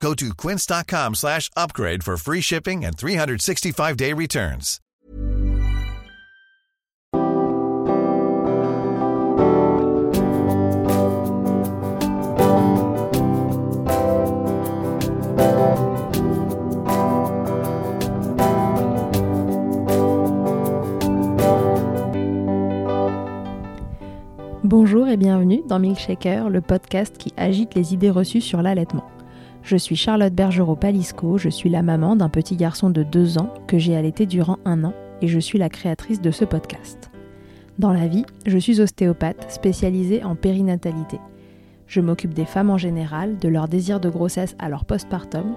Go to quince.com slash upgrade for free shipping and 365-day returns. Bonjour et bienvenue dans Milkshaker, le podcast qui agite les idées reçues sur l'allaitement. Je suis Charlotte Bergerot-Palisco, je suis la maman d'un petit garçon de 2 ans que j'ai allaité durant un an et je suis la créatrice de ce podcast. Dans la vie, je suis ostéopathe spécialisée en périnatalité. Je m'occupe des femmes en général, de leur désir de grossesse à leur postpartum,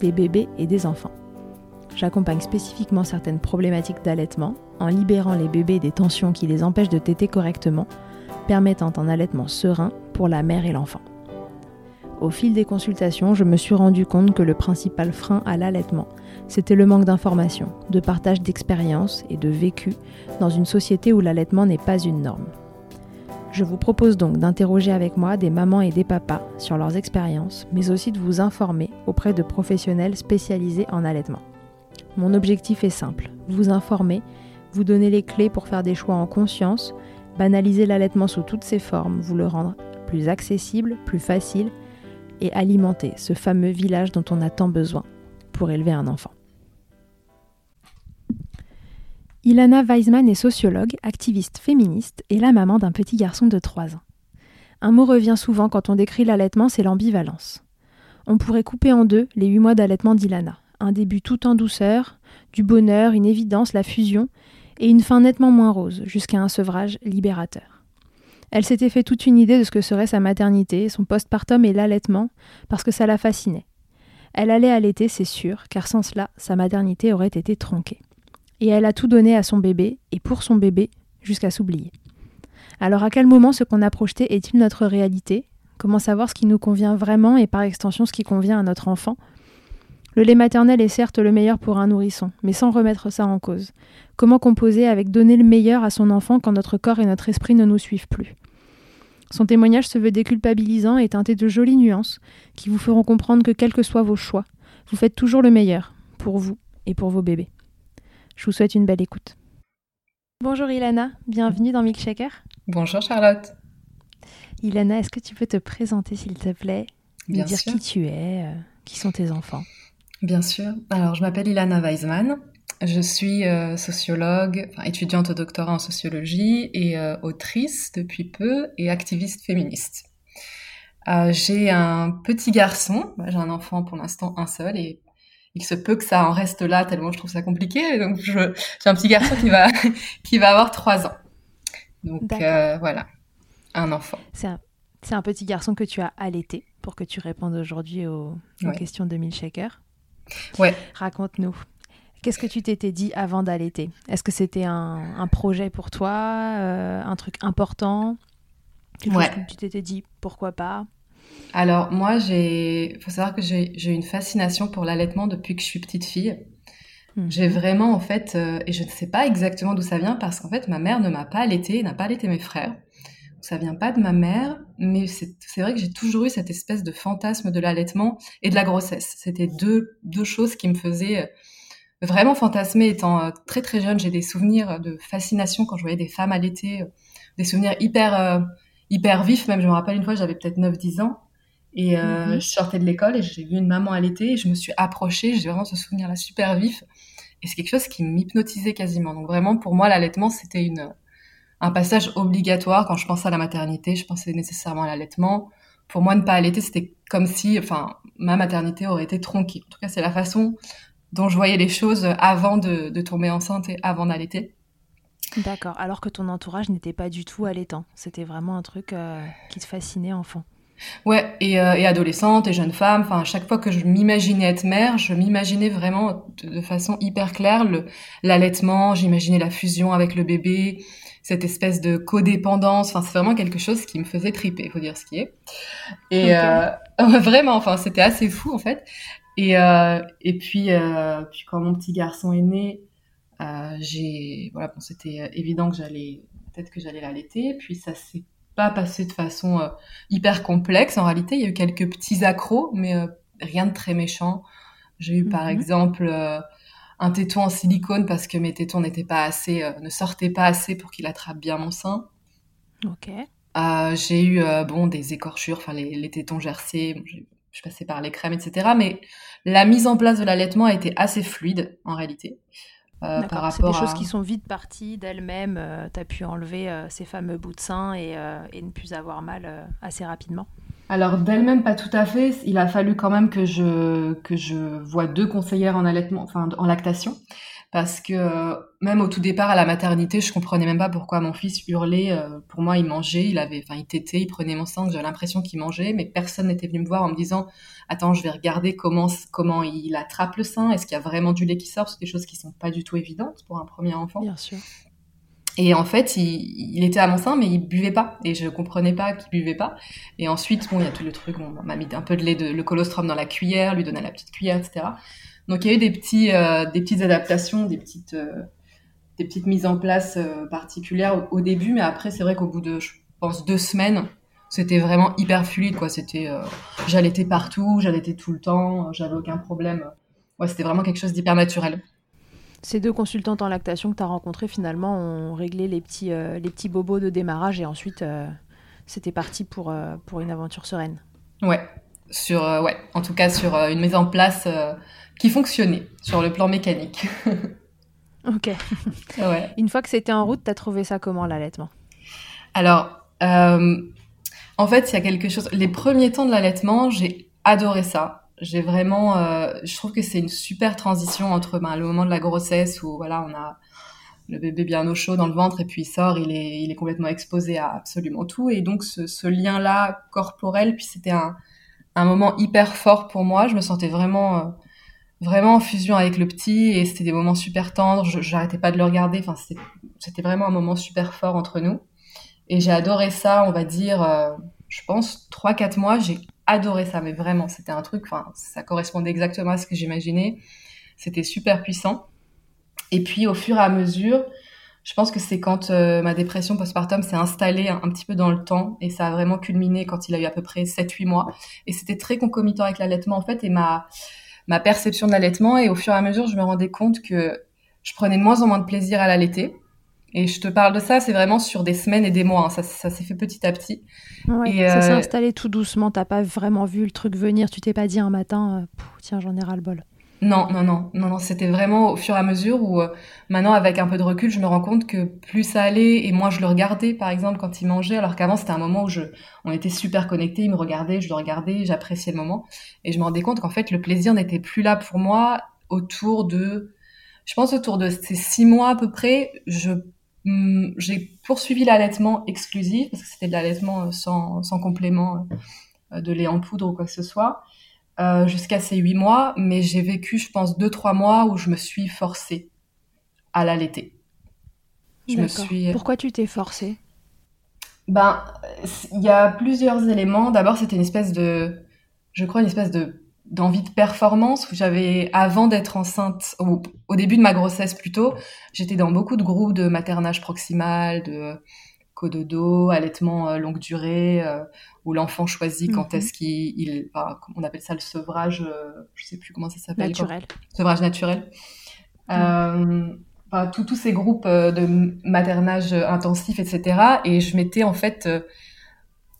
des bébés et des enfants. J'accompagne spécifiquement certaines problématiques d'allaitement en libérant les bébés des tensions qui les empêchent de téter correctement permettant un allaitement serein pour la mère et l'enfant. Au fil des consultations, je me suis rendu compte que le principal frein à l'allaitement, c'était le manque d'informations, de partage d'expériences et de vécu dans une société où l'allaitement n'est pas une norme. Je vous propose donc d'interroger avec moi des mamans et des papas sur leurs expériences, mais aussi de vous informer auprès de professionnels spécialisés en allaitement. Mon objectif est simple, vous informer, vous donner les clés pour faire des choix en conscience, banaliser l'allaitement sous toutes ses formes, vous le rendre plus accessible, plus facile et alimenter ce fameux village dont on a tant besoin pour élever un enfant. Ilana Weisman est sociologue, activiste féministe et la maman d'un petit garçon de 3 ans. Un mot revient souvent quand on décrit l'allaitement, c'est l'ambivalence. On pourrait couper en deux les 8 mois d'allaitement d'Ilana. Un début tout en douceur, du bonheur, une évidence, la fusion, et une fin nettement moins rose, jusqu'à un sevrage libérateur. Elle s'était fait toute une idée de ce que serait sa maternité, son postpartum et l'allaitement, parce que ça la fascinait. Elle allait allaiter, c'est sûr, car sans cela, sa maternité aurait été tronquée. Et elle a tout donné à son bébé, et pour son bébé, jusqu'à s'oublier. Alors à quel moment ce qu'on a projeté est-il notre réalité? Comment savoir ce qui nous convient vraiment et par extension ce qui convient à notre enfant? Le lait maternel est certes le meilleur pour un nourrisson, mais sans remettre ça en cause. Comment composer avec donner le meilleur à son enfant quand notre corps et notre esprit ne nous suivent plus Son témoignage se veut déculpabilisant et teinté de jolies nuances qui vous feront comprendre que quels que soient vos choix, vous faites toujours le meilleur pour vous et pour vos bébés. Je vous souhaite une belle écoute. Bonjour Ilana, bienvenue dans Milkshaker. Bonjour Charlotte. Ilana, est-ce que tu peux te présenter s'il te plaît? Bien dire sûr. qui tu es, euh, qui sont tes enfants Bien sûr. Alors, je m'appelle Ilana Weisman. Je suis euh, sociologue, enfin, étudiante au doctorat en sociologie et euh, autrice depuis peu et activiste féministe. Euh, j'ai un petit garçon, Bah, j'ai un enfant pour l'instant un seul et il se peut que ça en reste là tellement je trouve ça compliqué. Donc, j'ai un petit garçon qui va qui va avoir trois ans. Donc voilà, un enfant. C'est un, c'est un petit garçon que tu as allaité pour que tu répondes aujourd'hui aux, aux Ouais. questions de Milkshaker. Ouais. Raconte-nous. Qu'est-ce que tu t'étais dit avant d'allaiter? Est-ce que c'était un, un projet pour toi, euh, un truc important? Ouais. que tu t'étais dit pourquoi pas? Alors moi, j'ai, faut savoir que j'ai une fascination pour l'allaitement depuis que je suis petite fille. Mhm. J'ai vraiment en fait, euh, et je ne sais pas exactement d'où ça vient parce qu'en fait ma mère ne m'a pas allaité, n'a pas allaité mes frères. Donc, ça vient pas de ma mère, mais c'est vrai que j'ai toujours eu cette espèce de fantasme de l'allaitement et de la grossesse. C'était deux deux choses qui me faisaient vraiment fantasmer étant euh, très très jeune. J'ai des souvenirs de fascination quand je voyais des femmes allaiter, euh, des souvenirs hyper euh, hyper vifs. Même je me rappelle une fois, j'avais peut-être 9-10 ans. Et euh, Mhm. je sortais de l'école et j'ai vu une maman allaiter et je me suis approchée. J'ai vraiment ce souvenir-là super vif. Et c'est quelque chose qui m'hypnotisait quasiment. Donc vraiment, pour moi, l'allaitement, c'était une, un passage obligatoire. Quand je pensais à la maternité, je pensais nécessairement à l'allaitement. Pour moi, ne pas allaiter, c'était comme si, enfin, ma maternité aurait été tronquée. En tout cas, c'est la façon dont je voyais les choses avant de, de tomber enceinte et avant d'allaiter. D'accord. Alors que ton entourage n'était pas du tout allaitant. C'était vraiment un truc euh, qui te fascinait enfant. Ouais, et, euh, et adolescente et jeune femme. Enfin, à chaque fois que je m'imaginais être mère, je m'imaginais vraiment de, façon hyper claire l'allaitement. J'imaginais la fusion avec le bébé, cette espèce de codépendance. Enfin, c'est vraiment quelque chose qui me faisait triper, faut dire ce qui est. Et euh, vraiment, enfin, c'était assez fou en fait. Et euh, et puis euh, puis quand mon petit garçon est né, euh, j'ai voilà, bon, c'était évident que j'allais peut-être que j'allais l'allaiter. Puis ça s'est pas passé de façon hyper complexe. En réalité, il y a eu quelques petits accros, mais rien de très méchant. J'ai eu par mhm. exemple un téton en silicone parce que mes tétons n'étaient pas assez, ne sortaient pas assez pour qu'il attrape bien mon sein. Ok. j'ai eu bon des écorchures, enfin les, tétons gercés. Je passais par les crèmes, etc. Mais la mise en place de l'allaitement a été assez fluide en réalité. Euh, par rapport C'est des choses qui sont vite parties d'elles-mêmes. Euh, tu as pu enlever euh, ces fameux bouts de sein et, et ne plus avoir mal assez rapidement. Alors d'elle-même pas tout à fait. Il a fallu quand même que je que je vois deux conseillères en allaitement, enfin en lactation, parce que euh, même au tout départ à la maternité, je comprenais même pas pourquoi mon fils hurlait. Euh, pour moi, il mangeait, il avait, enfin, il tétait, il prenait mon sang, j'avais l'impression qu'il mangeait, mais personne n'était venu me voir en me disant, attends, je vais regarder comment comment il attrape le sein, est-ce qu'il y a vraiment du lait qui sort, c'est des choses qui sont pas du tout évidentes pour un premier enfant. Bien sûr. Et en fait, il, était à mon sein, mais il buvait pas. Et je comprenais pas qu'il buvait pas. Et ensuite, bon, il y a tout le truc, on m'a mis un peu de lait, de, le colostrum dans la cuillère, lui donner la petite cuillère, etc. Donc il y a eu des petits, euh, des petites adaptations, des petites, euh, des petites mises en place euh, particulières au, début, mais après c'est vrai qu'au bout de, je pense, deux semaines, c'était vraiment hyper fluide, quoi. C'était, j'allaitais partout, j'allaitais tout le temps, j'avais aucun problème. Ouais, c'était vraiment quelque chose d'hyper naturel. Ces deux consultantes en lactation que tu as rencontrées, finalement, ont réglé les petits, les petits bobos de démarrage et ensuite, c'était parti pour, pour une aventure sereine. Ouais, sur, ouais, en tout cas sur une mise en place qui fonctionnait sur le plan mécanique. ok. Ouais. Une fois que c'était en route, t'as trouvé ça comment l'allaitement? Alors, euh, en fait, il y a quelque chose. Les premiers temps de l'allaitement, j'ai adoré ça. J'ai vraiment, euh, je trouve que c'est une super transition entre ben, le moment de la grossesse où voilà, on a le bébé bien au chaud dans le ventre et puis il sort, il est, il est complètement exposé à absolument tout et donc ce, ce lien-là corporel, puis c'était un, un moment hyper fort pour moi. Je me sentais vraiment euh, vraiment en fusion avec le petit et c'était des moments super tendres. J'arrêtais pas de le regarder. Enfin, c'était vraiment un moment super fort entre nous. Et j'ai adoré ça, on va dire, euh, je pense, trois, quatre mois, j'ai adoré ça, mais vraiment, c'était un truc, enfin, ça correspondait exactement à ce que j'imaginais. C'était super puissant. Et puis, au fur et à mesure, je pense que c'est quand euh, ma dépression postpartum s'est installée un, petit peu dans le temps et ça a vraiment culminé quand il a eu à peu près 7-8 mois. Et c'était très concomitant avec l'allaitement, en fait, et ma ma perception de l'allaitement et au fur et à mesure, je me rendais compte que je prenais de moins en moins de plaisir à l'allaiter. Et je te parle de ça, c'est vraiment sur des semaines et des mois. Hein. Ça, ça s'est fait petit à petit. et ça s'est euh, installé tout doucement. T'as pas vraiment vu le truc venir. Tu t'es pas dit un matin, euh, tiens, j'en ai ras le bol. Non, non, non, non, non. C'était vraiment au fur et à mesure où euh, maintenant, avec un peu de recul, je me rends compte que plus ça allait et moi je le regardais, par exemple, quand il mangeait, alors qu'avant c'était un moment où on était super connectés, il me regardait, je le regardais, j'appréciais le moment, et je me rendais compte qu'en fait le plaisir n'était plus là pour moi autour de, je pense autour de ces six mois à peu près, je hmm, j'ai poursuivi l'allaitement exclusif parce que c'était de l'allaitement sans, sans complément euh, de lait en poudre ou quoi que ce soit. Euh, jusqu'à ces huit mois, mais j'ai vécu, je pense, deux trois mois où je me suis forcée à l'allaiter. Je me suis. Pourquoi tu t'es forcée? Ben, il y a plusieurs éléments. D'abord, c'était une espèce de, je crois, une espèce de d'envie de performance où j'avais avant d'être enceinte au, au, début de ma grossesse plutôt j'étais dans beaucoup de groupes de maternage proximal de cododo allaitement euh, longue durée euh, où l'enfant choisit quand mhm. est-ce qu'il, on appelle ça le sevrage, euh, je sais plus comment ça s'appelle. Naturel. sevrage naturel. Mhm. Tous ces groupes de maternage intensif, etc. Et je m'étais en fait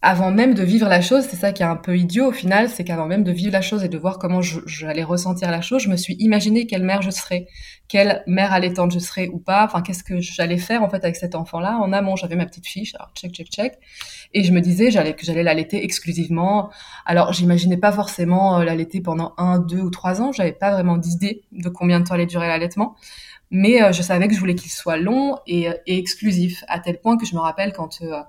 avant même de vivre la chose, c'est ça qui est un peu idiot au final, c'est qu'avant même de vivre la chose et de voir comment j'allais ressentir la chose, je me suis imaginé quelle mère je serais, quelle mère allaitante je serais ou pas, enfin qu'est-ce que j'allais faire en fait avec cet enfant-là. En amont, j'avais ma petite fiche, alors check, check, check, et je me disais j'allais que j'allais l'allaiter exclusivement. Alors j'imaginais pas forcément euh, l'allaiter pendant un, deux ou trois ans, j'avais pas vraiment d'idée de combien de temps allait durer l'allaitement. Mais euh, je savais que je voulais qu'il soit long et, et, exclusif, à tel point que je me rappelle quand euh,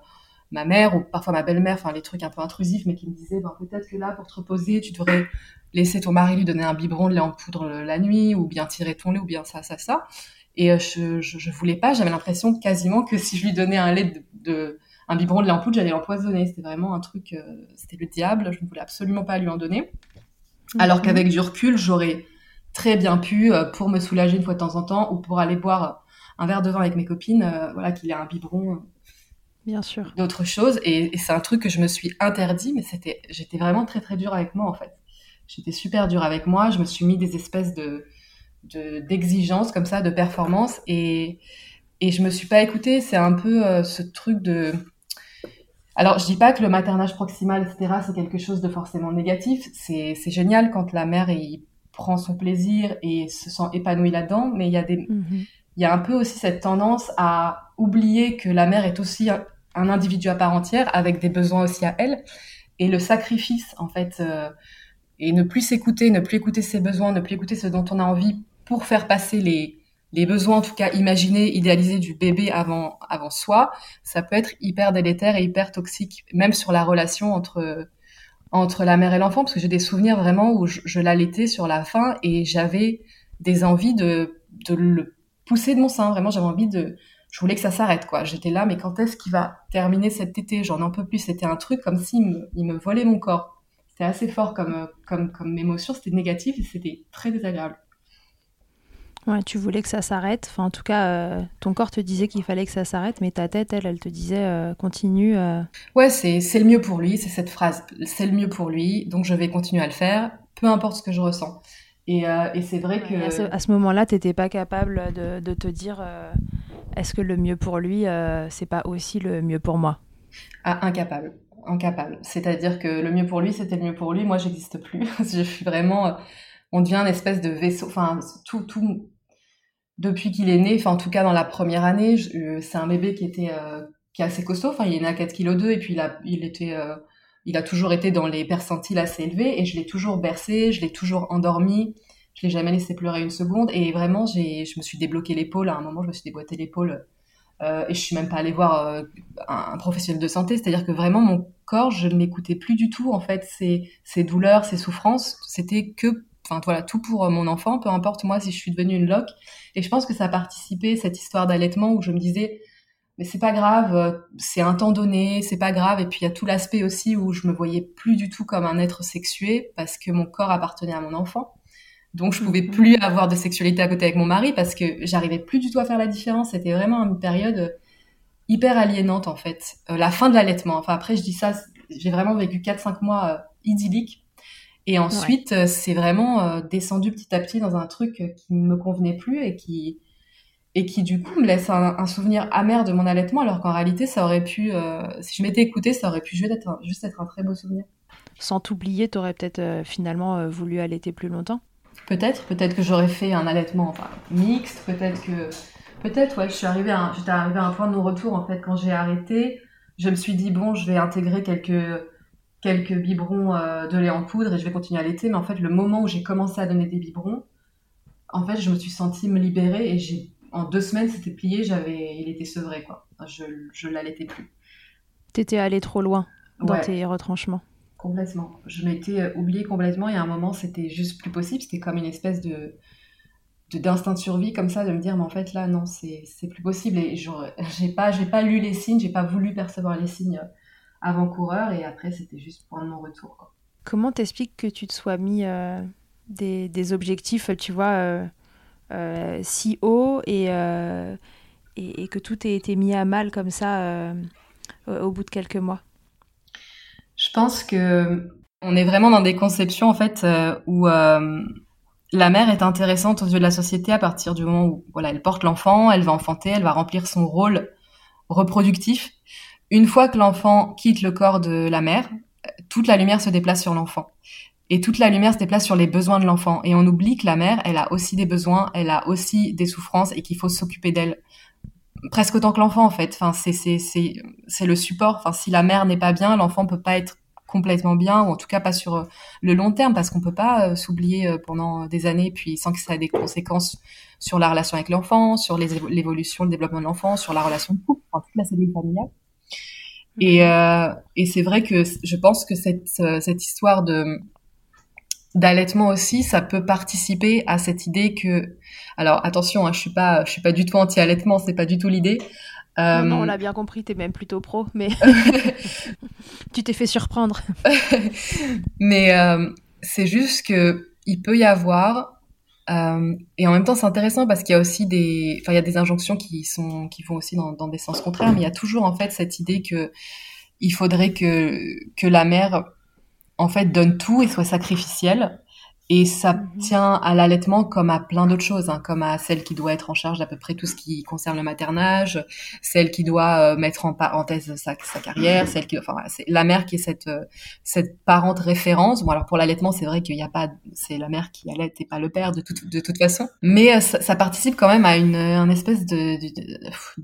ma mère ou parfois ma belle-mère, enfin les trucs un peu intrusifs, mais qui me disaient ben, peut-être que là, pour te reposer, tu devrais laisser ton mari lui donner un biberon de lait en poudre la nuit, ou bien tirer ton lait, ou bien ça, ça, ça. Et euh, je, je, je voulais pas, j'avais l'impression quasiment que si je lui donnais un lait de, un biberon de lait en poudre, j'allais l'empoisonner. C'était vraiment un truc, euh, c'était le diable. Je ne voulais absolument pas lui en donner. Alors qu'avec du recul, j'aurais très bien pu, euh, pour me soulager une fois de temps en temps, ou pour aller boire un verre de vin avec mes copines, voilà, qu'il ait un biberon bien sûr. d'autres choses et, c'est un truc que je me suis interdit mais c'était j'étais vraiment très très dure avec moi en fait. J'étais super dure avec moi je me suis mis des espèces de d'exigences comme ça de performance et et je me suis pas écoutée. C'est un peu euh, ce truc de alors je dis pas que le maternage proximal etc c'est quelque chose de forcément négatif. C'est c'est génial quand la mère il prend son plaisir et se sent épanouie là-dedans mais il y a des mm-hmm. il y a un peu aussi cette tendance à oublier que la mère est aussi un individu à part entière avec des besoins aussi à elle. Et le sacrifice, en fait, euh, et ne plus s'écouter, ne plus écouter ses besoins, ne plus écouter ce dont on a envie pour faire passer les, les besoins, en tout cas imaginés, idéalisés du bébé avant, avant soi, ça peut être hyper délétère et hyper toxique, même sur la relation entre, entre la mère et l'enfant, parce que j'ai des souvenirs vraiment où je, je l'allaitais sur la fin et j'avais des envies de, de le pousser de mon sein. Vraiment, j'avais envie de, je voulais que ça s'arrête, quoi. J'étais là, mais quand est-ce qu'il va terminer cet été? J'en en peux plus. C'était un truc comme s'il me, il me volait mon corps. C'était assez fort comme, comme, comme émotion. C'était négatif et c'était très désagréable. Ouais, tu voulais que ça s'arrête. Enfin, en tout cas, euh, ton corps te disait qu'il fallait que ça s'arrête, mais ta tête, elle, elle te disait euh, continue. Euh. Ouais, c'est, c'est le mieux pour lui. C'est cette phrase. C'est le mieux pour lui, donc je vais continuer à le faire, peu importe ce que je ressens. Et, et c'est vrai que. À ce, moment-là, tu n'étais pas capable de, de te dire est-ce que le mieux pour lui, euh, c'est pas aussi le mieux pour moi? Ah, Incapable, incapable. C'est-à-dire que le mieux pour lui, c'était le mieux pour lui. Moi, j'existe plus. je suis vraiment. Euh, on devient une espèce de vaisseau. Enfin, tout, tout. Depuis qu'il est né, enfin en tout cas dans la première année, euh, c'est un bébé qui était qui est assez costaud. Enfin, il est né à 4 kg 2 et puis il a, il était, il a toujours été dans les percentiles assez élevés et je l'ai toujours bercé, je l'ai toujours endormi. Je l'ai jamais laissé pleurer une seconde. Et vraiment, j'ai, je me suis débloqué l'épaule. À un moment, je me suis déboîté l'épaule. Euh, et je suis même pas allée voir euh, un, professionnel de santé. C'est-à-dire que vraiment, mon corps, je ne l'écoutais plus du tout. En fait, ses, ses douleurs, ses souffrances, c'était que, enfin voilà, tout pour euh, mon enfant. Peu importe moi si je suis devenue une loque. Et je pense que ça a participé cette histoire d'allaitement où je me disais, mais c'est pas grave, euh, c'est un temps donné, c'est pas grave. Et puis il y a tout l'aspect aussi où je me voyais plus du tout comme un être sexué parce que mon corps appartenait à mon enfant. Donc je pouvais mhm. plus avoir de sexualité à côté avec mon mari parce que j'arrivais plus du tout à faire la différence. C'était vraiment une période hyper aliénante en fait. Euh, la fin de l'allaitement. Enfin après je dis ça, j'ai vraiment vécu 4-5 mois euh, idylliques. Et ensuite c'est vraiment descendu petit à petit dans un truc qui ne me convenait plus et qui et qui du coup me laisse un, souvenir amer de mon allaitement alors qu'en réalité ça aurait pu, si je m'étais écoutée, ça aurait pu juste être, juste être un très beau souvenir. Sans t'oublier, tu aurais peut-être finalement voulu allaiter plus longtemps? Peut-être, peut-être que j'aurais fait un allaitement enfin, mixte, peut-être que, peut-être, ouais, je suis arrivée à, j'étais arrivée à un point de non-retour en fait quand j'ai arrêté. Je me suis dit bon, je vais intégrer quelques quelques biberons euh, de lait en poudre et je vais continuer à allaiter. Mais en fait, le moment où j'ai commencé à donner des biberons, en fait, je me suis sentie me libérer et j'ai en deux semaines c'était plié, j'avais, il était sevré quoi. Je je l'allaitais plus. T'étais allé trop loin dans tes retranchements. Complètement. Je m'étais euh, oubliée complètement et à un moment, c'était juste plus possible. C'était comme une espèce de d'instinct de, survie comme ça, de me dire, mais en fait, là, non, c'est plus possible. Et j'ai pas, pas lu les signes, j'ai pas voulu percevoir les signes avant-coureur et après, c'était juste point de mon retour. Comment t'expliques que tu te sois mis euh, des, des, objectifs, tu vois, euh, si haut et, et, et, que tout ait été mis à mal comme ça au bout de quelques mois je pense que on est vraiment dans des conceptions en fait euh, où euh, la mère est intéressante aux yeux de la société à partir du moment où voilà, elle porte l'enfant, elle va enfanter, elle va remplir son rôle reproductif. Une fois que l'enfant quitte le corps de la mère, toute la lumière se déplace sur l'enfant. Et toute la lumière se déplace sur les besoins de l'enfant. Et on oublie que la mère, elle a aussi des besoins, elle a aussi des souffrances et qu'il faut s'occuper d'elle presque autant que l'enfant en fait. Enfin, c'est c'est c'est c'est le support. Enfin, si la mère n'est pas bien, l'enfant peut pas être complètement bien ou en tout cas pas sur euh, le long terme parce qu'on peut pas euh, s'oublier euh, pendant des années puis sans que ça ait des conséquences sur la relation avec l'enfant, sur l'évolution, le développement de l'enfant, sur la relation de couple, enfin toute la cellule familiale. Et, euh, et c'est vrai que je pense que cette, cette histoire de d'allaitement aussi, ça peut participer à cette idée que, alors attention, hein, je suis pas, je suis pas du tout anti-allaitement, c'est pas du tout l'idée. Non, non, on l'a bien compris, tu es même plutôt pro, mais tu t'es fait surprendre. mais euh, c'est juste que il peut y avoir euh, et en même temps, c'est intéressant parce qu'il y a aussi des, enfin, il y a des injonctions qui sont, qui vont aussi dans, dans, des sens contraires, mais il y a toujours en fait cette idée que il faudrait que que la mère, en fait, donne tout et soit sacrificielle. Et ça mhm. tient à l'allaitement comme à plein d'autres choses, hein, comme à celle qui doit être en charge d'à peu près tout ce qui concerne le maternage, celle qui doit euh, mettre en parenthèse sa, sa carrière, celle qui, enfin, c'est la mère qui est cette euh, cette parente référence. Bon, alors pour l'allaitement, c'est vrai qu'il n'y a pas, c'est la mère qui allait et pas le père de toute de toute façon, mais euh, ça, ça, participe quand même à une, une espèce de,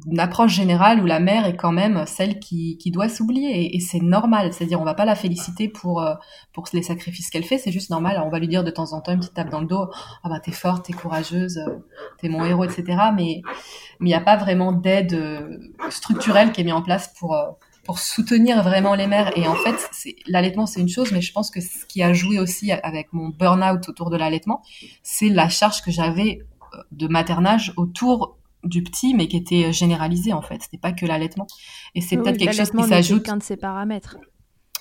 d'une approche générale où la mère est quand même celle qui qui doit s'oublier et, et c'est normal. C'est-à-dire, on va pas la féliciter pour pour les sacrifices qu'elle fait, c'est juste normal. on va lui dire de temps en temps une petite tape dans le dos. Ah bah t'es forte, t'es courageuse, euh, t'es mon héros, etc. Mais il n'y a pas vraiment d'aide euh, structurelle qui est mise en place pour euh, pour soutenir vraiment les mères. Et en fait, l'allaitement, c'est une chose, mais je pense que ce qui a joué aussi avec mon burn-out autour de l'allaitement, c'est la charge que j'avais de maternage autour du petit, mais qui était généralisée en fait. C'était pas que l'allaitement. Et c'est peut-être quelque chose qui s'ajoute. qu'un de ses paramètres.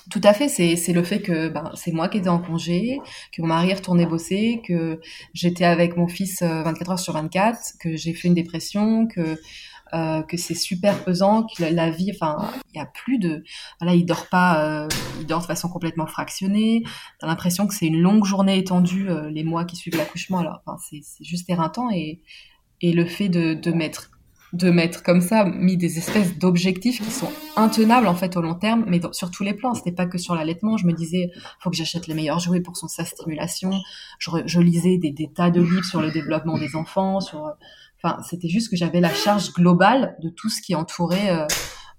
Tout à fait, c'est le fait que ben, c'est moi qui étais en congé, que mon mari retourné bosser, que j'étais avec mon fils 24 euh, heures sur 24, que j'ai fait une dépression, que euh, c'est super pesant, que la, vie, enfin, il y a plus de, voilà, il dort pas, euh, il dort de façon complètement fractionnée. T'as l'impression que c'est une longue journée étendue les mois qui suivent l'accouchement. Alors, c'est juste éreintant et et le fait de de mettre de mettre comme ça, mis des espèces d'objectifs qui sont intenables en fait au long terme, mais sur tous les plans. C'était pas que sur l'allaitement. Je me disais, faut que j'achète les meilleurs jouets pour son sa stimulation. Je, lisais des, des, tas de livres sur le développement des enfants. Sur, enfin, c'était juste que j'avais la charge globale de tout ce qui entourait euh,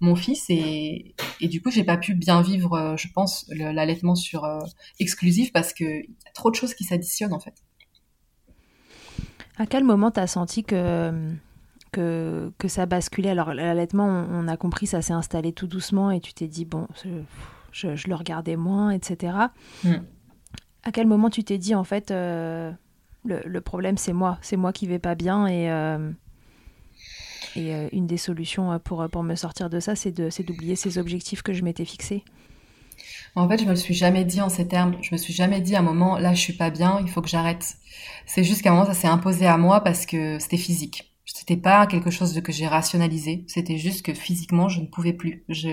mon fils et, et du coup, j'ai pas pu bien vivre, euh, je pense, l'allaitement sur euh, exclusif parce que y a trop de choses qui s'additionnent en fait. À quel moment t'as senti que que, que ça basculait. Alors l'allaitement, on, a compris, ça s'est installé tout doucement et tu t'es dit, bon, je, je, le regardais moins, etc. Mm. À quel moment tu t'es dit, en fait, euh, le, le, problème, c'est moi, c'est moi qui vais pas bien et, euh, et euh, une des solutions pour, pour me sortir de ça, c'est d'oublier ces objectifs que je m'étais fixés? En fait, je me le suis jamais dit en ces termes. Je me suis jamais dit à un moment, là, je suis pas bien, il faut que j'arrête. C'est juste qu'à un moment, ça s'est imposé à moi parce que c'était physique. C'était pas quelque chose de que j'ai rationalisé. C'était juste que physiquement, je ne pouvais plus. Je,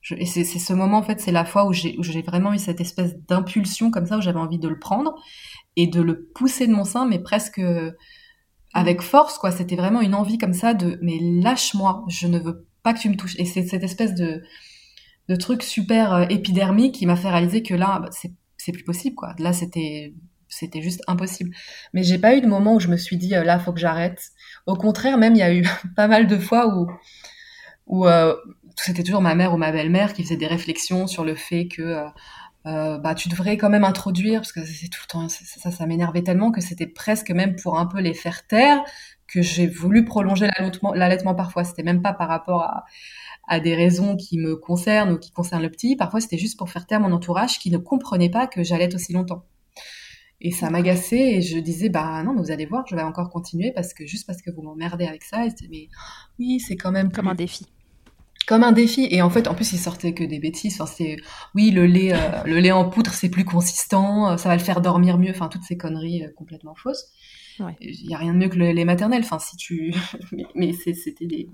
je et c'est ce moment, en fait, c'est la fois où j'ai vraiment eu cette espèce d'impulsion comme ça, où j'avais envie de le prendre et de le pousser de mon sein, mais presque avec force, quoi. C'était vraiment une envie comme ça de, mais lâche-moi, je ne veux pas que tu me touches. Et c'est cette espèce de, de truc super euh, épidermique qui m'a fait réaliser que là, bah, c'est plus possible, quoi. Là, c'était c'était juste impossible. Mais j'ai pas eu de moment où je me suis dit euh, là faut que j'arrête. Au contraire, même il y a eu pas mal de fois où euh, c'était toujours ma mère ou ma belle-mère qui faisait des réflexions sur le fait que euh, euh bah tu devrais quand même introduire parce que c'est tout le temps ça ça m'énervait tellement que c'était presque même pour un peu les faire taire que j'ai voulu prolonger l'allaitement parfois. C'était même pas par rapport à à des raisons qui me concernent ou qui concernent le petit. Parfois c'était juste pour faire taire mon entourage qui ne comprenait pas que j'allais aussi longtemps et ça m'agaçait et je disais, bah non, mais vous allez voir, je vais encore continuer parce que juste parce que vous m'emmerdez avec ça. Et mais oui, c'est quand même. Comme un défi. Comme un défi. Et en fait, en plus, il sortait que des bêtises. Enfin, c'est, oui, le lait, euh, le lait en poudre, c'est plus consistant, ça va le faire dormir mieux. Enfin, toutes ces conneries euh, complètement fausses. Il n'y a rien de mieux que le lait maternel. Enfin, si tu. mais, c'était des.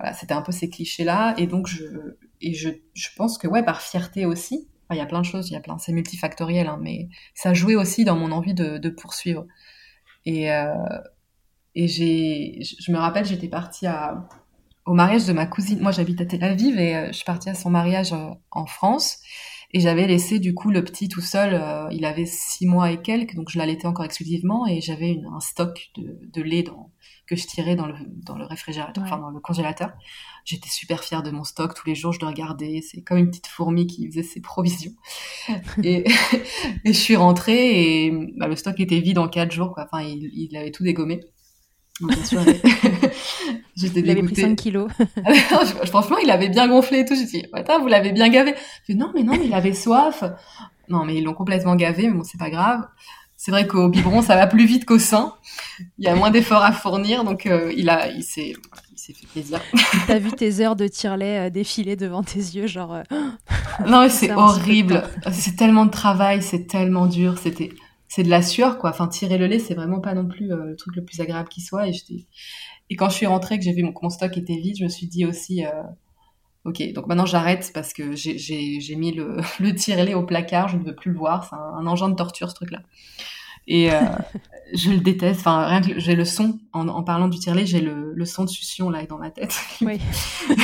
Voilà, c'était un peu ces clichés-là. Et donc, je, et je, je pense que, ouais, par fierté aussi, il y a plein de choses, il y a plein, c'est multifactoriel, hein, mais ça jouait aussi dans mon envie de, poursuivre. Et, euh, et j'ai, je me rappelle, j'étais partie à, au mariage de ma cousine. Moi, j'habite à Tel Aviv et euh, je suis partie à son mariage euh, en France. Et j'avais laissé du coup le petit tout seul. Euh, il avait six mois et quelques, donc je l'allaitais encore exclusivement et j'avais un stock de, de lait dans, que je tirais dans le, dans le réfrigérateur, enfin dans le congélateur. J'étais super fière de mon stock. Tous les jours, je le regardais. C'est comme une petite fourmi qui faisait ses provisions. et, et, je suis rentrée et bah, le stock était vide en quatre jours. Quoi. Enfin, il, il avait tout dégommé. J'étais Il avait pris 5 kilos. Franchement, il avait bien gonflé et tout. J'ai dit, attends, vous l'avez bien gavé. Je non, mais non, mais il avait soif. Non, mais ils l'ont complètement gavé, mais bon, c'est pas grave. C'est vrai qu'au biberon, ça va plus vite qu'au sein. Il y a moins d'efforts à fournir, donc euh, il a, il s'est, il s'est fait plaisir. T'as vu tes heures de tire-lait euh, défiler devant tes yeux, genre. Euh, non, mais c'est horrible. C'est tellement de travail, c'est tellement dur. C'était, c'est de la sueur, quoi. Enfin, tirer le lait, c'est vraiment pas non plus le truc le plus agréable qui soit. Et quand je suis rentrée, que j'ai vu mon, mon stock était vide, je me suis dit aussi, Ok, donc maintenant j'arrête parce que j'ai mis le, le tirelet au placard, je ne veux plus le voir, c'est un, engin de torture ce truc-là. Et euh, je le déteste, enfin rien que j'ai le son, en, en parlant du tirelet, j'ai le, le, son de succion là dans ma tête. Oui.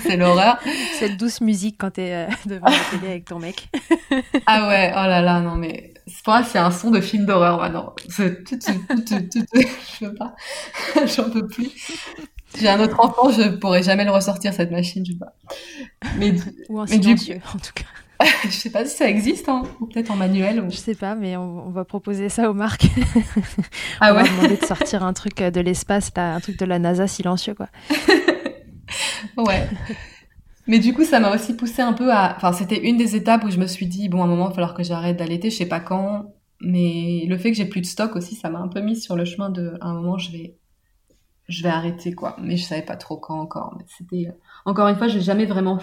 c'est l'horreur. Cette douce musique quand t'es es euh, devant la télé avec ton mec. ah ouais, oh là là, non mais c'est un son de film d'horreur maintenant. Je peux pas, j'en peux plus j'ai un autre enfant, je pourrais jamais le ressortir cette machine, je sais pas. Mais, ou en silencieux, en tout cas. je sais pas si ça existe, hein, ou peut-être en manuel. Ou... Je sais pas, mais on, va proposer ça aux marques. Ah on ouais. va demander de sortir un truc de l'espace, un truc de la NASA silencieux, quoi. ouais. Mais du coup, ça m'a aussi poussé un peu à. Enfin, c'était une des étapes où je me suis dit, bon, à un moment, il va falloir que j'arrête d'allaiter, je sais pas quand. Mais le fait que j'ai plus de stock aussi, ça m'a un peu mis sur le chemin de. À un moment, je vais je vais arrêter quoi. Mais je savais pas trop quand encore. Mais c'était encore une fois, j'ai jamais vraiment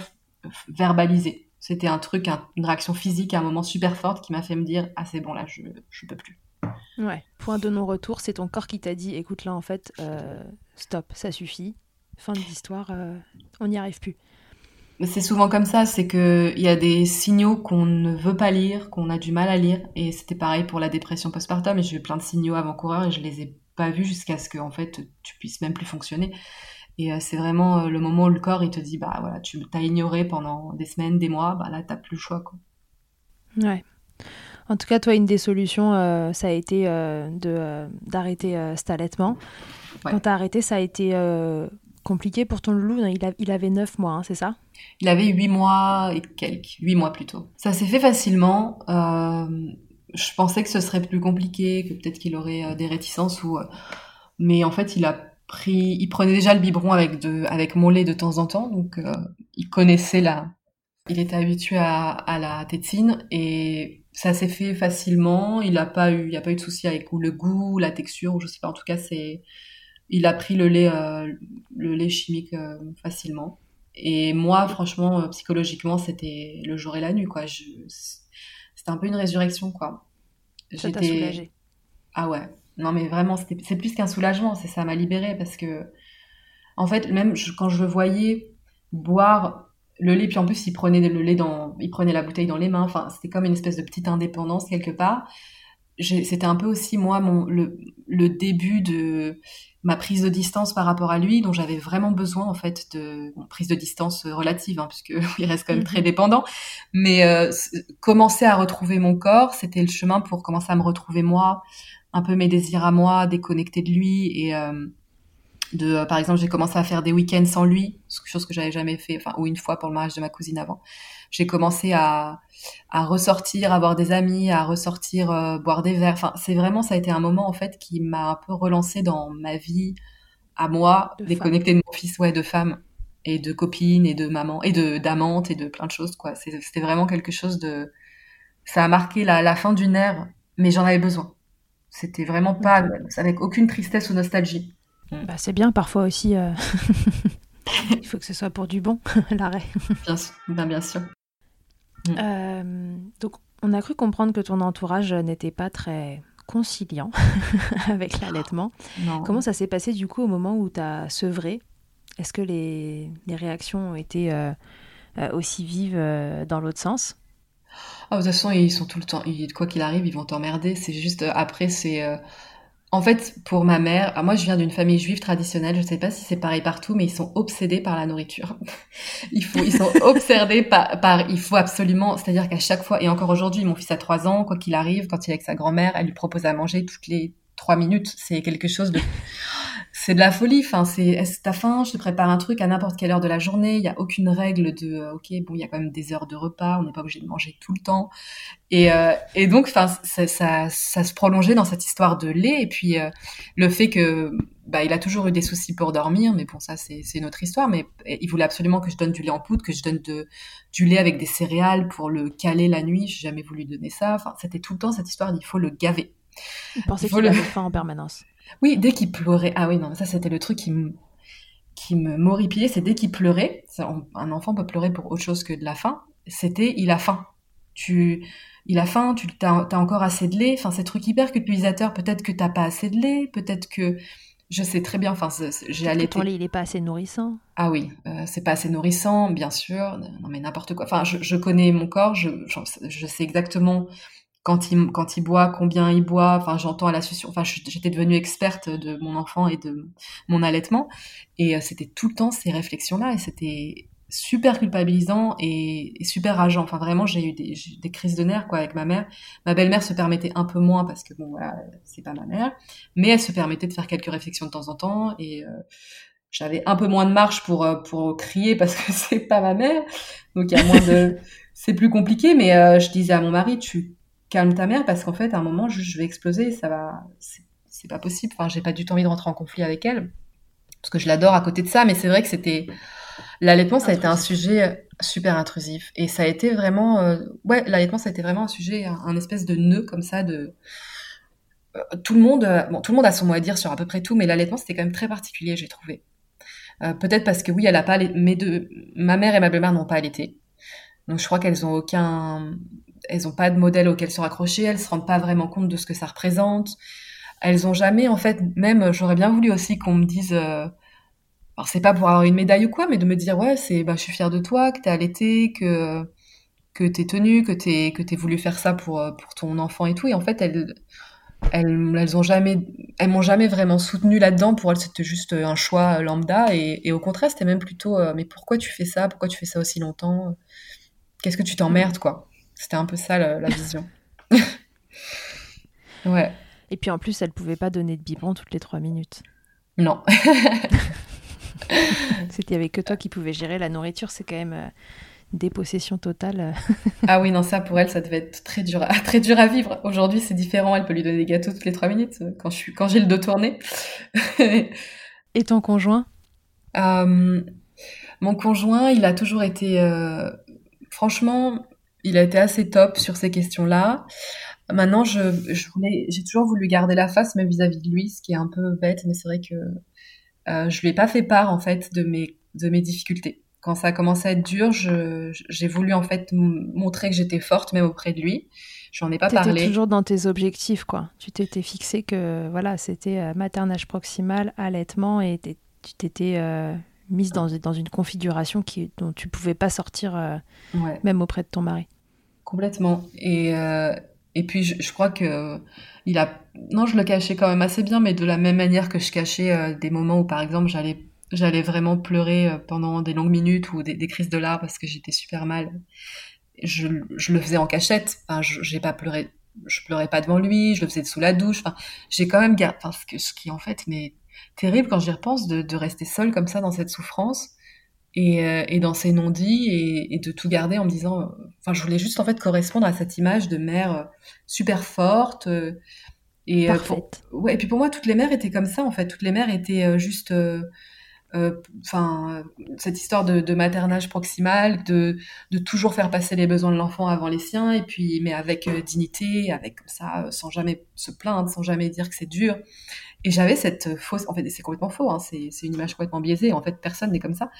verbalisé. C'était un truc, une réaction physique à un moment super forte qui m'a fait me dire ah c'est bon là, je je peux plus. Ouais. Point de non-retour, c'est ton corps qui t'a dit écoute là en fait euh, stop, ça suffit. Fin de l'histoire, euh, on n'y arrive plus. C'est souvent comme ça, c'est que il y a des signaux qu'on ne veut pas lire, qu'on a du mal à lire, et c'était pareil pour la dépression postpartum. Et j'ai eu plein de signaux avant-coureurs et je les ai pas vu jusqu'à ce que en fait tu puisses même plus fonctionner. Et euh, c'est vraiment euh, le moment où le corps il te dit bah voilà tu t'as ignoré pendant des semaines, des mois, bah là t'as plus le choix quoi. Ouais. En tout cas, toi, une des solutions, euh, ça a été de d'arrêter cet allaitement. Ouais. Quand t'as arrêté, ça a été compliqué pour ton loulou. Il, il avait 9 mois, hein, c'est ça? Il avait 8 mois et quelques, 8 mois plutôt. Ça s'est fait facilement je pensais que ce serait plus compliqué, que peut-être qu'il aurait euh, des réticences ou, euh, mais en fait, il a pris, il prenait déjà le biberon avec de, avec mon lait de temps en temps, donc euh, il connaissait la, il était habitué à, à la tétine et ça s'est fait facilement. Il a pas eu, il a pas eu de souci avec le goût, la texture, ou je sais pas. En tout cas, c'est, il a pris le lait, le lait chimique facilement. Et moi, franchement, psychologiquement, c'était le jour et la nuit, quoi. Je, c'était un peu une résurrection, quoi. Ça t'a soulagé. Ah ouais. Non, mais vraiment, c'est plus qu'un soulagement, c'est ça m'a libéré parce que, en fait, même quand je le voyais boire le lait, puis en plus, il prenait le lait dans, il prenait la bouteille dans les mains. Enfin, c'était comme une espèce de petite indépendance quelque part. C'était un peu aussi moi mon le, le début de ma prise de distance par rapport à lui, dont j'avais vraiment besoin en fait de prise de distance relative, hein, puisque il reste quand même très mhm. dépendant. Mais euh, commencer à retrouver mon corps, c'était le chemin pour commencer à me retrouver moi, un peu mes désirs à moi, déconnecter de lui et euh, de, euh, par exemple, j'ai commencé à faire des week-ends sans lui, chose que j'avais jamais fait, enfin, ou une fois pour le mariage de ma cousine avant. J'ai commencé à, à ressortir, avoir des amis, à ressortir, euh, boire des verres. Enfin, c'est vraiment, ça a été un moment en fait qui m'a un peu relancé dans ma vie à moi, de déconnectée de mon fils, ouais, de femme et de copine et de maman et de d'amante et de plein de choses quoi. C'était vraiment quelque chose de, ça a marqué la, la fin d'une ère, mais j'en avais besoin. C'était vraiment pas avec aucune tristesse ou nostalgie. Mm. Bah, c'est bien parfois aussi. Euh, il faut que ce soit pour du bon, l'arrêt. Bien sûr. Ben, bien sûr. Mm. Euh, donc, on a cru comprendre que ton entourage n'était pas très conciliant avec l'allaitement. Comment ça s'est passé du coup au moment où tu as sevré? Est-ce que les, les, réactions ont été euh, aussi vives dans l'autre sens? Ah, de toute façon, ils sont tout le temps. Quoi qu'il arrive, ils vont t'emmerder. C'est juste après, c'est en fait, pour ma mère, moi je viens d'une famille juive traditionnelle, je ne sais pas si c'est pareil partout, mais ils sont obsédés par la nourriture. il faut, ils sont obsédés par, par, il faut absolument, c'est-à-dire qu'à chaque fois, et encore aujourd'hui, mon fils a trois ans, quoi qu'il arrive, quand il est avec sa grand-mère, elle lui propose à manger toutes les trois minutes. C'est quelque chose de, c'est de la folie. Enfin, c'est est-ce que t'as faim? Je te prépare un truc à n'importe quelle heure de la journée. Il y a aucune règle de euh, ok bon il y a quand même des heures de repas. On n'est pas obligé de manger tout le temps. Et, euh, et donc enfin ça, ça, ça, se prolongeait dans cette histoire de lait et puis euh, le fait que bah il a toujours eu des soucis pour dormir. Mais bon ça c'est c'est une autre histoire. Mais il voulait absolument que je donne du lait en poudre, que je donne de du lait avec des céréales pour le caler la nuit. J'ai jamais voulu donner ça. Enfin c'était tout le temps cette histoire d'il faut le gaver. Il pensait qu'il le... avait faim en permanence? Oui, dès qu'il pleurait. Ah oui, non, ça c'était le truc qui me qui me c'est dès qu'il pleurait. Un enfant peut pleurer pour autre chose que de la faim. C'était il a faim. Tu, il a faim. Tu as, encore assez de lait. Enfin, c'est truc hyper culpabilisateur. Peut-être que t'as pas assez de lait. Peut-être que je sais très bien. Enfin, j'ai allaité. Ton lait, il est pas assez nourrissant. Ah oui, euh, c'est pas assez nourrissant, bien sûr. Non mais n'importe quoi. Enfin, je, je, connais mon corps. Je, je sais exactement quand il quand il boit, combien il boit. Enfin, j'entends à la succion. Enfin, j'étais devenue experte de mon enfant et de mon allaitement, et euh, c'était tout le temps ces réflexions-là, et c'était super culpabilisant et, super rageant. Enfin, vraiment, j'ai eu des, des, crises de nerfs quoi avec ma mère. Ma belle-mère se permettait un peu moins parce que bon, voilà, c'est pas ma mère, mais elle se permettait de faire quelques réflexions de temps en temps et euh, j'avais un peu moins de marche pour euh, pour crier parce que c'est pas ma mère, donc il y a moins de c'est plus compliqué. Mais je disais à mon mari, tu calme ta mère parce qu'en fait, à un moment, je, je vais exploser, ça va, c'est pas possible. Enfin, j'ai pas du tout envie de rentrer en conflit avec elle parce que je l'adore à côté de ça, mais c'est vrai que c'était l'allaitement, ça a été un sujet euh, super intrusif et ça a été vraiment, euh, ouais, l'allaitement, ça a été vraiment un sujet, un, espèce de nœud comme ça de euh, tout le monde, bon, tout le monde a son mot à dire sur à peu près tout, mais l'allaitement, c'était quand même très particulier, j'ai trouvé. Peut-être parce que oui, elle a pas, mes deux, ma mère et ma belle-mère n'ont pas allaité, donc je crois qu'elles ont aucun elles n'ont pas de modèle auquel se raccrocher, elles se rendent pas vraiment compte de ce que ça représente. Elles ont jamais, en fait, même, j'aurais bien voulu aussi qu'on me dise, euh, alors c'est pas pour avoir une médaille ou quoi, mais de me dire, ouais, c'est, bah, je suis fière de toi, que t'es allaité, que, que t'es tenue, que t'es, que t'es voulu faire ça pour, euh, pour ton enfant et tout. Et en fait, elles, elles, elles ont jamais, elles m'ont jamais vraiment soutenue là-dedans. Pour elles, c'était juste un choix lambda. Et, et au contraire, c'était même plutôt, euh, mais pourquoi tu fais ça? Pourquoi tu fais ça aussi longtemps? Qu'est-ce que tu t'emmerdes, quoi? C'était un peu ça la, vision. ouais. Et puis en plus, elle pouvait pas donner de biberon toutes les trois minutes. Non. C'était avec que toi qui pouvais gérer la nourriture, c'est quand même euh, dépossession totale. ah oui, non, ça pour elle, ça devait être très dur à, très dur à vivre. Aujourd'hui, c'est différent, elle peut lui donner des gâteaux toutes les trois minutes euh, quand je suis quand j'ai le dos tourné. Et ton conjoint? Euh, Mon conjoint, il a toujours été franchement il a été assez top sur ces questions-là. Maintenant, je, voulais, j'ai toujours voulu garder la face, même vis-à-vis de lui, ce qui est un peu bête, mais c'est vrai que euh, je lui ai pas fait part en fait de mes de mes difficultés. Quand ça a commencé à être dur, j'ai voulu en fait montrer que j'étais forte même auprès de lui. J'en ai pas parlé. Étais toujours dans tes objectifs, quoi. Tu t'étais fixé que voilà, c'était euh, maternage proximal, allaitement, et tu t'étais euh, mise dans, dans une configuration qui, dont tu pouvais pas sortir, euh, même auprès de ton mari. Complètement. Et, euh, et puis, je, crois que il a. Non, je le cachais quand même assez bien, mais de la même manière que je cachais euh, des moments où, par exemple, j'allais j'allais vraiment pleurer pendant des longues minutes ou des, crises de larmes parce que j'étais super mal. Je, je, le faisais en cachette. Enfin, j'ai pas pleuré. Je pleurais pas devant lui. Je le faisais sous la douche. Enfin, j'ai quand même gardé. Enfin, ce qui en fait, mais terrible quand j'y repense de, de, rester seule comme ça dans cette souffrance et, euh, et dans ces non-dits et, et, de tout garder en me disant, euh, enfin, je voulais juste en fait correspondre à cette image de mère euh, super forte. et, Parfaite. ouais, et puis pour moi, toutes les mères étaient comme ça en fait. Toutes les mères étaient juste enfin cette histoire de, de, maternage proximal, de, de toujours faire passer les besoins de l'enfant avant les siens, et puis mais avec dignité, avec ça, sans jamais se plaindre, sans jamais dire que c'est dur. Et j'avais cette fausse, en fait, c'est complètement faux, hein, c'est une image complètement biaisée. En fait, personne n'est comme ça.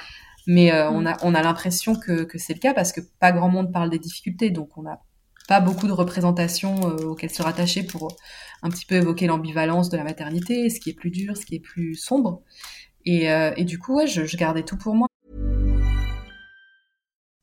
Mais euh, on a, on a l'impression que, que c'est le cas parce que pas grand monde parle des difficultés, donc on n'a pas beaucoup de représentations euh, auxquelles se rattacher pour un petit peu évoquer l'ambivalence de la maternité, ce qui est plus dur, ce qui est plus sombre. Et, euh, et du coup, ouais, je, je gardais tout pour moi.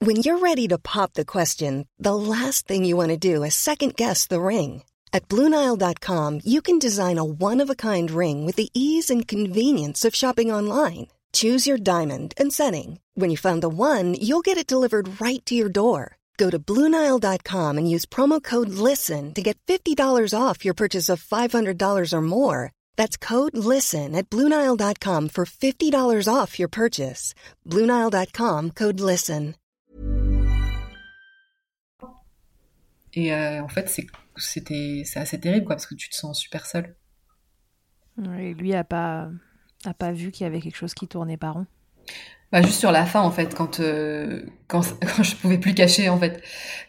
When you're ready to pop the question, the last thing you want to do is second guess the ring. At BlueNile.com, you can design a one-of-a-kind ring with the ease and convenience of shopping online. Choose your diamond and setting. When you find the one, you'll get it delivered right to your door. Go to BlueNile.com and use promo code LISTEN to get $50 off your purchase of $500 or more. That's code LISTEN at Bluenile.com for $50 off your purchase. Bluenile.com code LISTEN. Et euh, en fait, c'était c'est assez terrible quoi, parce que tu te sens super seul. Et lui a pas, a pas vu qu'il y avait quelque chose qui tournait pas rond? Bah, juste sur la fin en fait quand euh, quand, quand je pouvais plus cacher en fait.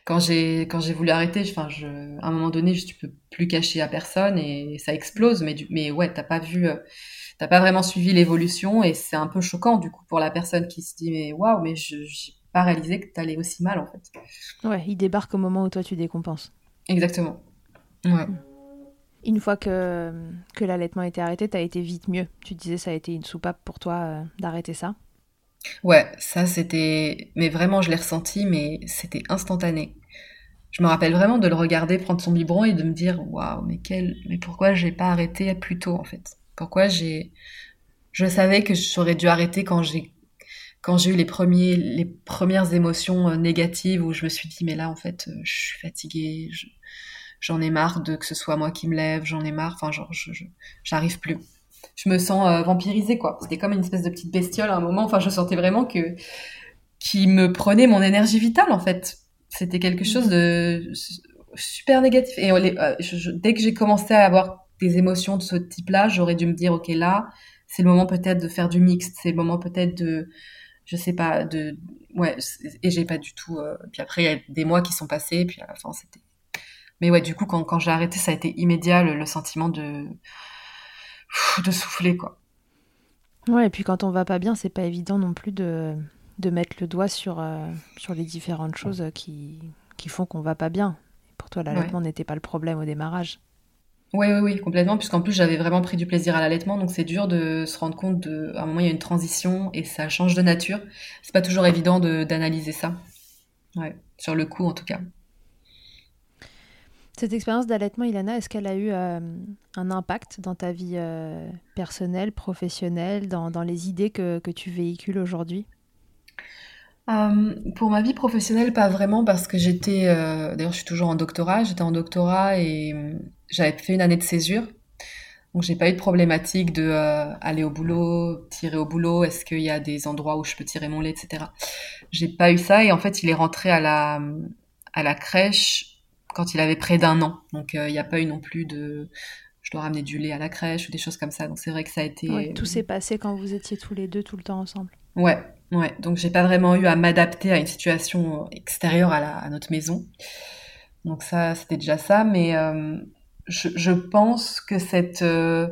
Quand j'ai quand j'ai voulu arrêter enfin je à un moment donné je, tu peux plus cacher à personne et ça explose mais du, mais ouais t'as pas vu euh, t'as pas vraiment suivi l'évolution et c'est un peu choquant du coup pour la personne qui se dit mais waouh mais je j'ai pas réalisé que t'allais aussi mal en fait. Ouais il débarque au moment où toi tu décompenses. Exactement. Ouais une fois que, que l'allaitement était arrêté, tu as été vite mieux. Tu disais ça a été une soupape pour toi euh, d'arrêter ça. Ouais, ça c'était. Mais vraiment, je l'ai ressenti, mais c'était instantané. Je me rappelle vraiment de le regarder prendre son biberon et de me dire waouh, mais quel. Mais pourquoi j'ai pas arrêté plus tôt en fait? Pourquoi j'ai. Je savais que j'aurais dû arrêter quand j'ai quand j'ai eu les premiers les premières émotions euh, négatives où je me suis dit mais là en fait euh, je suis fatiguée, j'en ai marre de que ce soit moi qui me lève, j'en ai marre, enfin genre j'arrive plus je me sens euh, vampirisée quoi. C'était comme une espèce de petite bestiole à un moment. Enfin, je sentais vraiment que qui me prenait mon énergie vitale en fait. C'était quelque chose de super négatif. Et euh, dès que j'ai commencé à avoir des émotions de ce type-là, j'aurais dû me dire ok là, c'est le moment peut-être de faire du mixte, c'est le moment peut-être de je sais pas de ouais et j'ai pas du tout euh, puis après il y a des mois qui sont passés puis à la fin c'était mais ouais du coup quand, quand j'ai arrêté ça a été immédiat le sentiment de de souffler, quoi. Ouais, et puis quand on va pas bien, c'est pas évident non plus de, de mettre le doigt sur, euh, sur les différentes choses qui, qui font qu'on va pas bien. pour toi, l'allaitement n'était pas le problème au démarrage. Oui, oui, oui, complètement, puisqu'en plus j'avais vraiment pris du plaisir à l'allaitement, donc c'est dur de se rendre compte de, à un moment il y a une transition et ça change de nature. C'est pas toujours évident d'analyser ça. Ouais, sur le coup en tout cas. Cette expérience d'allaitement, Ilana, est-ce qu'elle a eu euh, un impact dans ta vie euh, personnelle, professionnelle, dans, les idées que, que tu véhicules aujourd'hui? Euh, Pour ma vie professionnelle, pas vraiment, parce que j'étais, d'ailleurs je suis toujours en doctorat, j'étais en doctorat et j'avais fait une année de césure. Donc j'ai pas eu de problématique de aller au boulot, tirer au boulot, est-ce qu'il y a des endroits où je peux tirer mon lait, etc. J'ai pas eu ça et en fait il est rentré à la, à la crèche quand il avait près d'un an. Donc il euh, n'y a pas eu non plus de je dois ramener du lait à la crèche ou des choses comme ça. Donc c'est vrai que ça a été. tout s'est passé quand vous étiez tous les deux tout le temps ensemble. Ouais, ouais. Donc j'ai pas vraiment eu à m'adapter à une situation extérieure à, la, à notre maison. Donc ça, c'était déjà ça. Mais euh, je, je, pense que cette euh,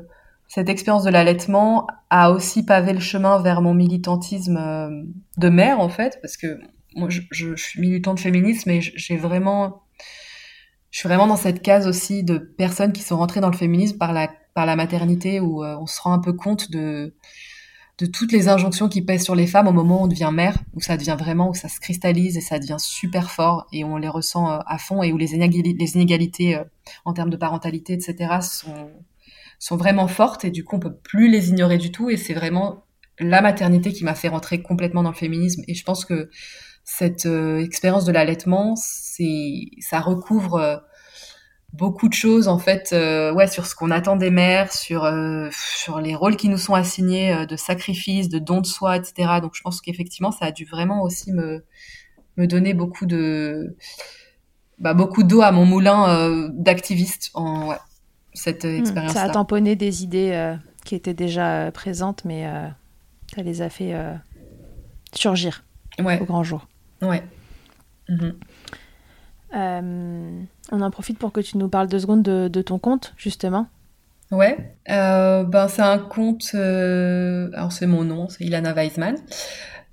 cette expérience de l'allaitement a aussi pavé le chemin vers mon militantisme de mère en fait, parce que moi je, je, je suis militante féministe, mais j'ai vraiment je suis vraiment dans cette case aussi de personnes qui sont rentrées dans le féminisme par la, par la maternité où euh, on se rend un peu compte de, de toutes les injonctions qui pèsent sur les femmes au moment où on devient mère, où ça devient vraiment, où ça se cristallise et ça devient super fort et on les ressent euh, à fond et où les, inégalités, les inégalités euh, en termes de parentalité, etc. sont, sont vraiment fortes et du coup on peut plus les ignorer du tout et c'est vraiment la maternité qui m'a fait rentrer complètement dans le féminisme et je pense que cette expérience de l'allaitement, c'est ça recouvre euh, beaucoup de choses en fait euh, ouais sur ce qu'on attend des mères sur euh, sur les rôles qui nous sont assignés de sacrifice de don de soi etc donc je pense qu'effectivement ça a dû vraiment aussi me me donner beaucoup de bah, beaucoup d'eau à mon moulin d'activiste en ouais, cette hmm, expérience ça a tamponné des idées qui étaient déjà présentes mais ça les a fait surgir ouais. au grand jour ouais mhm. Euh, on en profite pour que tu nous parles deux secondes de, ton compte, justement. Ouais, euh, ben c'est un compte, euh, alors c'est mon nom, c'est Ilana Weisman.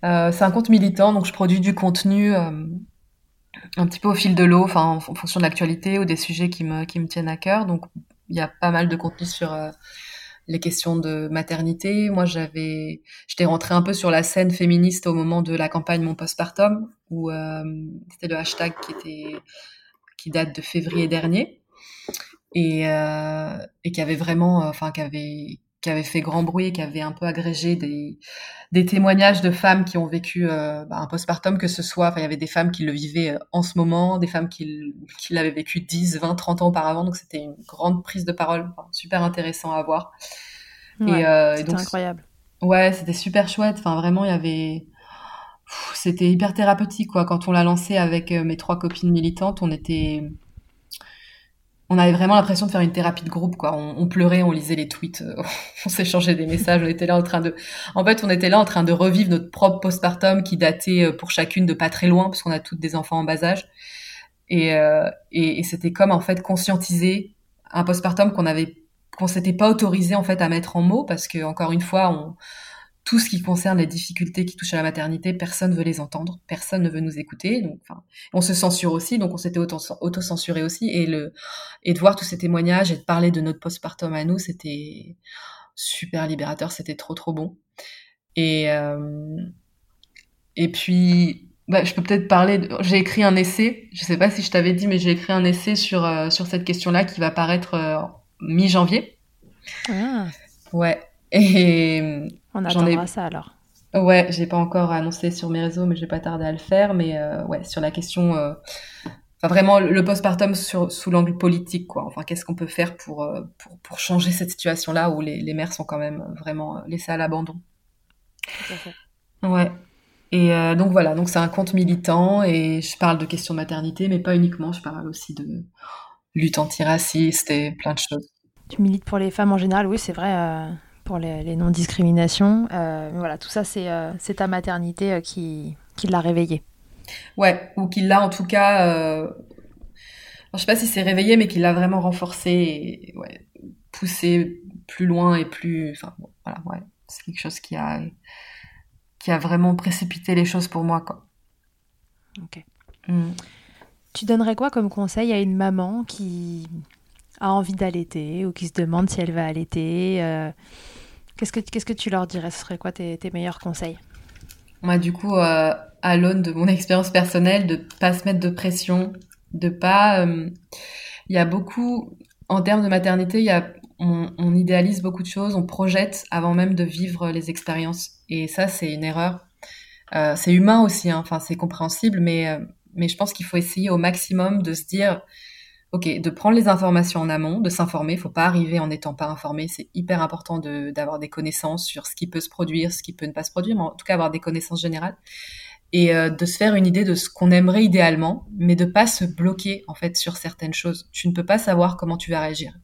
c'est un compte militant, donc je produis du contenu un petit peu au fil de l'eau, enfin en, fonction de l'actualité ou des sujets qui me, qui me tiennent à cœur. Donc il y a pas mal de contenu sur les questions de maternité. Moi, j'avais, j'étais rentrée un peu sur la scène féministe au moment de la campagne Mon Postpartum, où euh, c'était le hashtag qui était, qui date de février dernier et, euh, qui avait vraiment, enfin, qui avait, qui avait fait grand bruit, qui avait un peu agrégé des, des témoignages de femmes qui ont vécu euh, bah, un postpartum, que ce soit, il y avait des femmes qui le vivaient euh, en ce moment, des femmes qui, qui l'avaient vécu 10, 20, 30 ans auparavant, donc c'était une grande prise de parole, super intéressant à voir. Ouais, euh, c'était incroyable. Ouais, c'était super chouette, enfin vraiment, il y avait... C'était hyper thérapeutique, quoi. Quand on l'a lancé avec mes trois copines militantes, on était on avait vraiment l'impression de faire une thérapie de groupe, quoi. On, pleurait, on lisait les tweets, euh, on s'échangeait des messages, on était là en train de, en fait, on était là en train de revivre notre propre postpartum qui datait euh, pour chacune de pas très loin, parce qu'on a toutes des enfants en bas âge. Et, euh, et, et c'était comme en fait conscientiser un postpartum qu'on avait, qu'on s'était pas autorisé en fait à mettre en mots, parce que encore une fois, on, tout ce qui concerne les difficultés qui touchent à la maternité, personne ne veut les entendre, personne ne veut nous écouter. Donc, on se censure aussi, donc on s'était auto-censuré aussi. Et, le, et de voir tous ces témoignages et de parler de notre postpartum à nous, c'était super libérateur, c'était trop trop bon. Et, euh, et puis, bah, je peux peut-être parler. J'ai écrit un essai. Je sais pas si je t'avais dit, mais j'ai écrit un essai sur euh, sur cette question-là qui va paraître euh, mi-janvier. Ah. Ouais. Et on attendra ça alors. Ouais, j'ai pas encore annoncé sur mes réseaux, mais je vais pas tarder à le faire. Mais euh, ouais, sur la question, euh, enfin vraiment le postpartum sur, sous l'angle politique, quoi. Enfin, qu'est-ce qu'on peut faire pour, euh, pour, pour changer cette situation-là où les, les mères sont quand même vraiment laissées à l'abandon. Ouais. Et donc voilà, donc c'est un compte militant et je parle de questions de maternité, mais pas uniquement. Je parle aussi de lutte antiraciste et plein de choses. Tu milites pour les femmes en général, oui, c'est vrai pour les, non-discriminations. Euh, voilà, tout ça, c'est euh, ta maternité euh, qui, qui l'a réveillé. Ouais, ou qui l'a en tout cas. je sais pas si c'est réveillé, mais qui l'a vraiment renforcé et ouais, poussé plus loin et plus. Enfin, voilà, ouais, c'est quelque chose qui a qui a vraiment précipité les choses pour moi, quoi. Ok. Mm. Tu donnerais quoi comme conseil à une maman qui a envie d'allaiter ou qui se demande si elle va allaiter Qu'est-ce que, qu'est-ce que tu leur dirais? Ce serait quoi tes, meilleurs conseils? Du coup, euh, à l'aune de mon expérience personnelle, de pas se mettre de pression, de pas. Euh, il y a beaucoup, en termes de maternité, y a, on, idéalise beaucoup de choses, on projette avant même de vivre les expériences. Et ça, c'est une erreur. Euh, c'est humain aussi, hein. enfin, c'est compréhensible, mais, mais je pense qu'il faut essayer au maximum de se dire ok, de prendre les informations en amont, de s'informer. Il faut pas arriver en n'étant pas informé. C'est hyper important d'avoir des connaissances sur ce qui peut se produire, ce qui peut ne pas se produire, mais en tout cas avoir des connaissances générales et euh, de se faire une idée de ce qu'on aimerait idéalement, mais de pas se bloquer en fait sur certaines choses. Tu ne peux pas savoir comment tu vas réagir.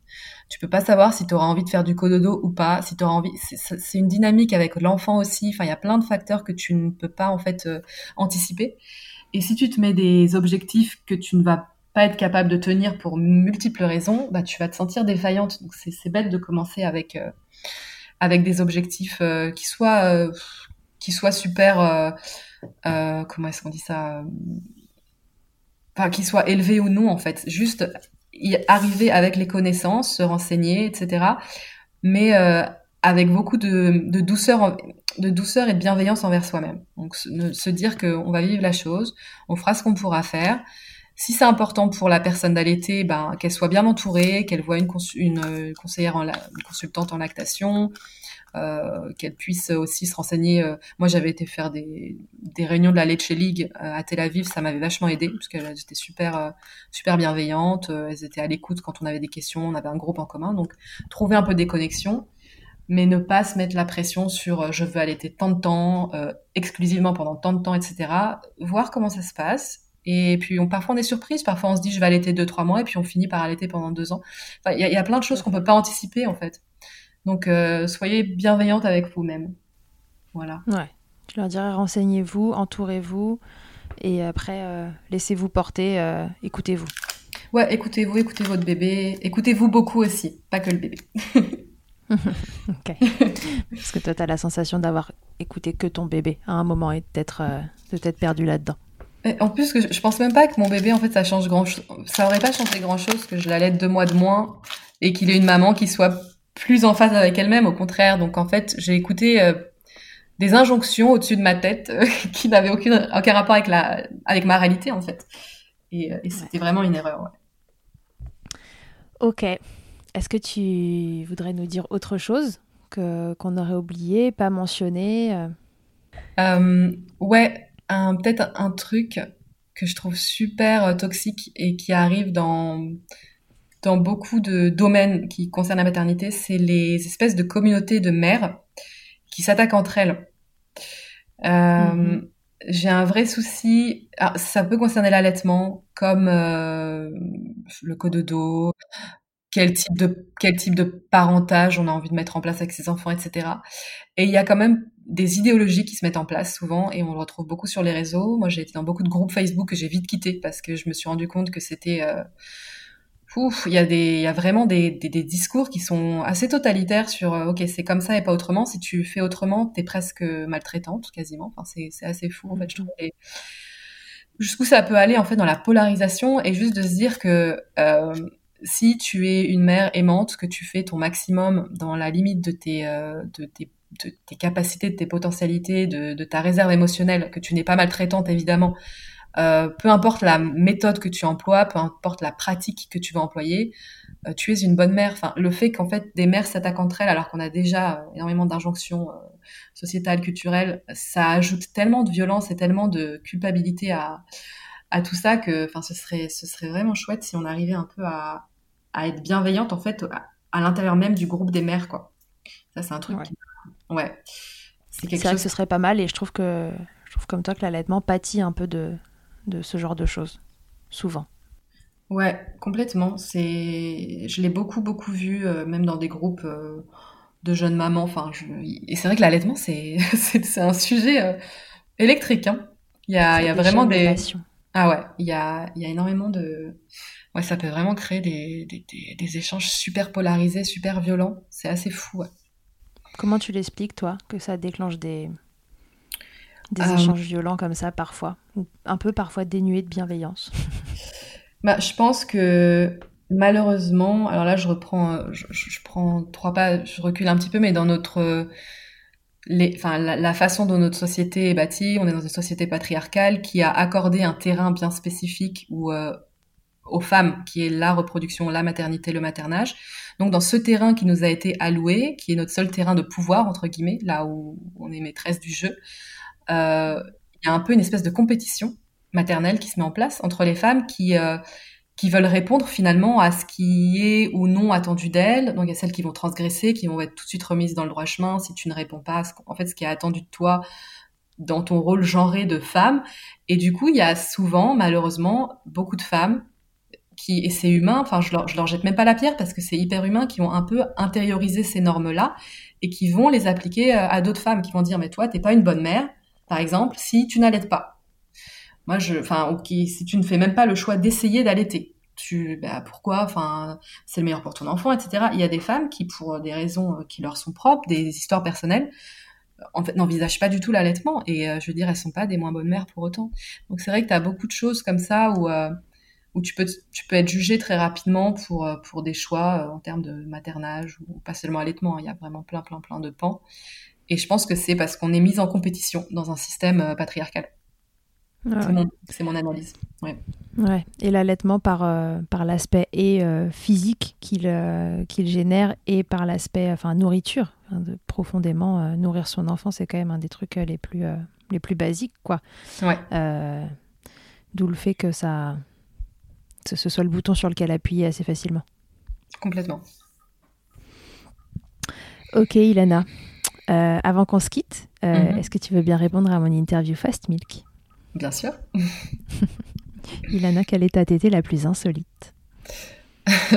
Tu peux pas savoir si tu auras envie de faire du cododo ou pas, si tu envie. C'est une dynamique avec l'enfant aussi. Enfin, il y a plein de facteurs que tu ne peux pas en fait euh, anticiper. Et si tu te mets des objectifs que tu ne vas pas être capable de tenir pour multiples raisons, bah, tu vas te sentir défaillante. Donc c'est bête de commencer avec, euh, avec des objectifs euh, qui, soient, euh, qui soient super... comment est-ce qu'on dit ça Enfin, qui soient élevés ou non, en fait. Juste arriver avec les connaissances, se renseigner, etc. Mais avec beaucoup de, douceur, de douceur et de bienveillance envers soi-même. Donc se, se dire qu'on va vivre la chose, on fera ce qu'on pourra faire, si c'est important pour la personne d'allaiter, ben, qu'elle soit bien entourée, qu'elle voit une, euh, conseillère, une consultante en lactation, euh, qu'elle puisse aussi se renseigner. Euh, moi, j'avais été faire des, des, réunions de la Leche League à Tel Aviv, ça m'avait vachement aidé parce qu'elles étaient super, super bienveillantes. elles étaient à l'écoute quand on avait des questions, on avait un groupe en commun. Donc, trouver un peu des connexions, mais ne pas se mettre la pression sur je veux allaiter tant de temps, exclusivement pendant tant de temps, etc. Voir comment ça se passe et puis, on, parfois, on est surprise. Parfois, on se dit, je vais allaiter deux, trois mois, et puis on finit par allaiter pendant deux ans. il y, a plein de choses qu'on peut pas anticiper, en fait. Donc, euh, soyez bienveillante avec vous-même. Voilà. Ouais. Je leur dirais, renseignez-vous, entourez-vous, et après, euh, laissez-vous porter, euh, écoutez-vous. Ouais, écoutez-vous, écoutez votre bébé. Écoutez-vous beaucoup aussi, pas que le bébé. ok. Parce que toi, tu as la sensation d'avoir écouté que ton bébé à un moment et d'être peut-être perdu là-dedans. En plus, que je, pense même pas que mon bébé, en fait, ça change grand. Ça aurait pas changé grand chose que je l'allaite deux mois de moins et qu'il ait une maman qui soit plus en phase avec elle-même. Au contraire. Donc, en fait, j'ai écouté euh, des injonctions au-dessus de ma tête euh, qui n'avaient aucun rapport avec la, avec ma réalité, en fait. Et, euh, c'était vraiment une erreur, ouais. Ok. Est-ce que tu voudrais nous dire autre chose que qu'on aurait oublié, pas mentionné Ouais, peut-être un truc que je trouve super toxique et qui arrive dans dans beaucoup de domaines qui concernent la maternité, c'est les espèces de communautés de mères qui s'attaquent entre elles. Euh, mm-hmm. J'ai un vrai souci. ça peut concerner l'allaitement, comme euh, le cododo, quel type de quel type de parentage on a envie de mettre en place avec ses enfants, etc. Et il y a quand même des idéologies qui se mettent en place souvent, et on le retrouve beaucoup sur les réseaux. Moi, j'ai été dans beaucoup de groupes Facebook que j'ai vite quitté parce que je me suis rendu compte que c'était euh, il y a des, il y a vraiment des, des, des, discours qui sont assez totalitaires sur, euh, ok, c'est comme ça et pas autrement. Si tu fais autrement, t'es presque maltraitante, quasiment. Enfin, c'est, c'est assez fou, en fait, je trouve. jusqu'où ça peut aller, en fait, dans la polarisation et juste de se dire que, euh, si tu es une mère aimante, que tu fais ton maximum dans la limite de tes, euh, capacités, de tes potentialités, de, ta réserve émotionnelle, que tu n'es pas maltraitante, évidemment, euh, peu importe la méthode que tu emploies, peu importe la pratique que tu vas employer, euh, tu es une bonne mère. Enfin, le fait qu'en fait des mères s'attaquent entre elles alors qu'on a déjà énormément d'injonctions sociétales, culturelles, ça ajoute tellement de violence et tellement de culpabilité à, à tout ça que, enfin, ce serait, ce serait vraiment chouette si on arrivait un peu à, à être bienveillante en fait à, l'intérieur même du groupe des mères, quoi. Ça, c'est un truc. Ouais. ouais. C'est quelque chose... vrai que ce serait pas mal et je trouve que je trouve comme toi que l'allaitement pâtit un peu de, de ce genre de choses, souvent. Ouais, complètement. C'est, je l'ai beaucoup beaucoup vu, euh, même dans des groupes euh, de jeunes mamans. Enfin, et c'est vrai que l'allaitement c'est c'est un sujet euh, électrique. Hein. Il y a il y a vraiment des ah ouais, il y a il y a énormément de ouais, ça peut vraiment créer des des, des, échanges super polarisés, super violents. C'est assez fou. Comment tu l'expliques toi que ça déclenche des des euh, échanges violents comme ça parfois, un peu parfois dénués de bienveillance? bah, je pense que malheureusement, alors là je reprends, je, prends trois pas, je recule un petit peu, mais dans notre, les, enfin la, façon dont notre société est bâtie, on est dans une société patriarcale qui a accordé un terrain bien spécifique ou euh, aux femmes, qui est la reproduction, la maternité, le maternage. Donc dans ce terrain qui nous a été alloué, qui est notre seul terrain de pouvoir entre guillemets, là où on est maîtresse du jeu, euh, il y a un peu une espèce de compétition maternelle qui se met en place entre les femmes qui euh, qui veulent répondre finalement à ce qui est ou non attendu d'elles. Donc il y a celles qui vont transgresser, qui vont être tout de suite remises dans le droit chemin si tu ne réponds pas à ce, en fait ce qui est attendu de toi dans ton rôle genré de femme. Et du coup, il y a souvent, malheureusement, beaucoup de femmes qui, et c'est humain, enfin je leur, je leur jette même pas la pierre parce que c'est hyper humain, qui ont un peu intériorisé ces normes-là et qui vont les appliquer euh, à d'autres femmes qui vont dire mais toi t'es pas une bonne mère, par exemple, si tu n'allaites pas. Moi, je, enfin, ok, si tu ne fais même pas le choix d'essayer d'allaiter, tu, bah, pourquoi, enfin, c'est le meilleur pour ton enfant, etc. Il y a des femmes qui, pour des raisons euh, qui leur sont propres, des histoires personnelles, en fait, n'envisagent pas du tout l'allaitement. Et euh, je veux dire, elles sont pas des moins bonnes mères pour autant. Donc c'est vrai que tu as beaucoup de choses comme ça où, euh, où tu peux, tu peux être jugé très rapidement pour, pour des choix en termes de maternage ou pas seulement allaitement. Hein. Il y a vraiment plein, plein, plein de pans. Et je pense que c'est parce qu'on est mis en compétition dans un système euh, c'est, mon, analyse. Ouais. Ouais. Et l'allaitement par, euh, par l'aspect et euh, physique qu'il, qu'il génère et par l'aspect enfin, nourriture. de profondément nourrir son enfant, c'est quand même un des trucs les plus, les plus basiques. Quoi. Ouais. d'où le fait que ça, ce soit le bouton sur lequel appuyer assez facilement. Complètement. Ok, Ilana. Euh, avant qu'on se quitte, euh, mhm. est-ce que tu veux bien répondre à mon interview Fast Milk? Bien sûr. Ilana, quelle est ta tétée la plus insolite?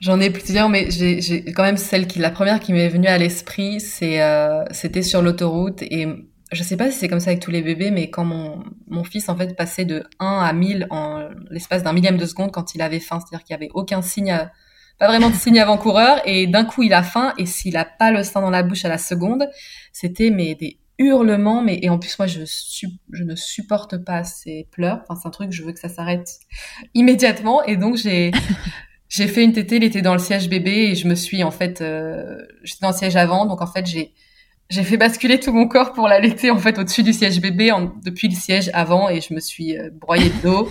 J'en ai plusieurs, mais j'ai quand même celle qui, la première qui m'est venue à l'esprit, euh, c'était sur l'autoroute et je sais pas si c'est comme ça avec tous les bébés, mais quand mon, mon fils en fait passait de 1 à 1000 en l'espace d'un millième de seconde quand il avait faim, c'est-à-dire qu'il y avait aucun signe pas vraiment de signe avant-coureur, et d'un coup il a faim, et s'il a pas le sein dans la bouche à la seconde, c'était mais des hurlements, mais et en plus moi je je ne supporte pas ces pleurs. Enfin c'est un truc, je veux que ça s'arrête immédiatement, et donc j'ai j'ai fait une tétée, il était dans le siège bébé, et je me suis en fait, euh, j'étais dans le siège avant, donc en fait j'ai j'ai fait basculer tout mon corps pour l'allaiter en fait au-dessus du siège bébé depuis le siège avant et je me suis euh, broyée de dos.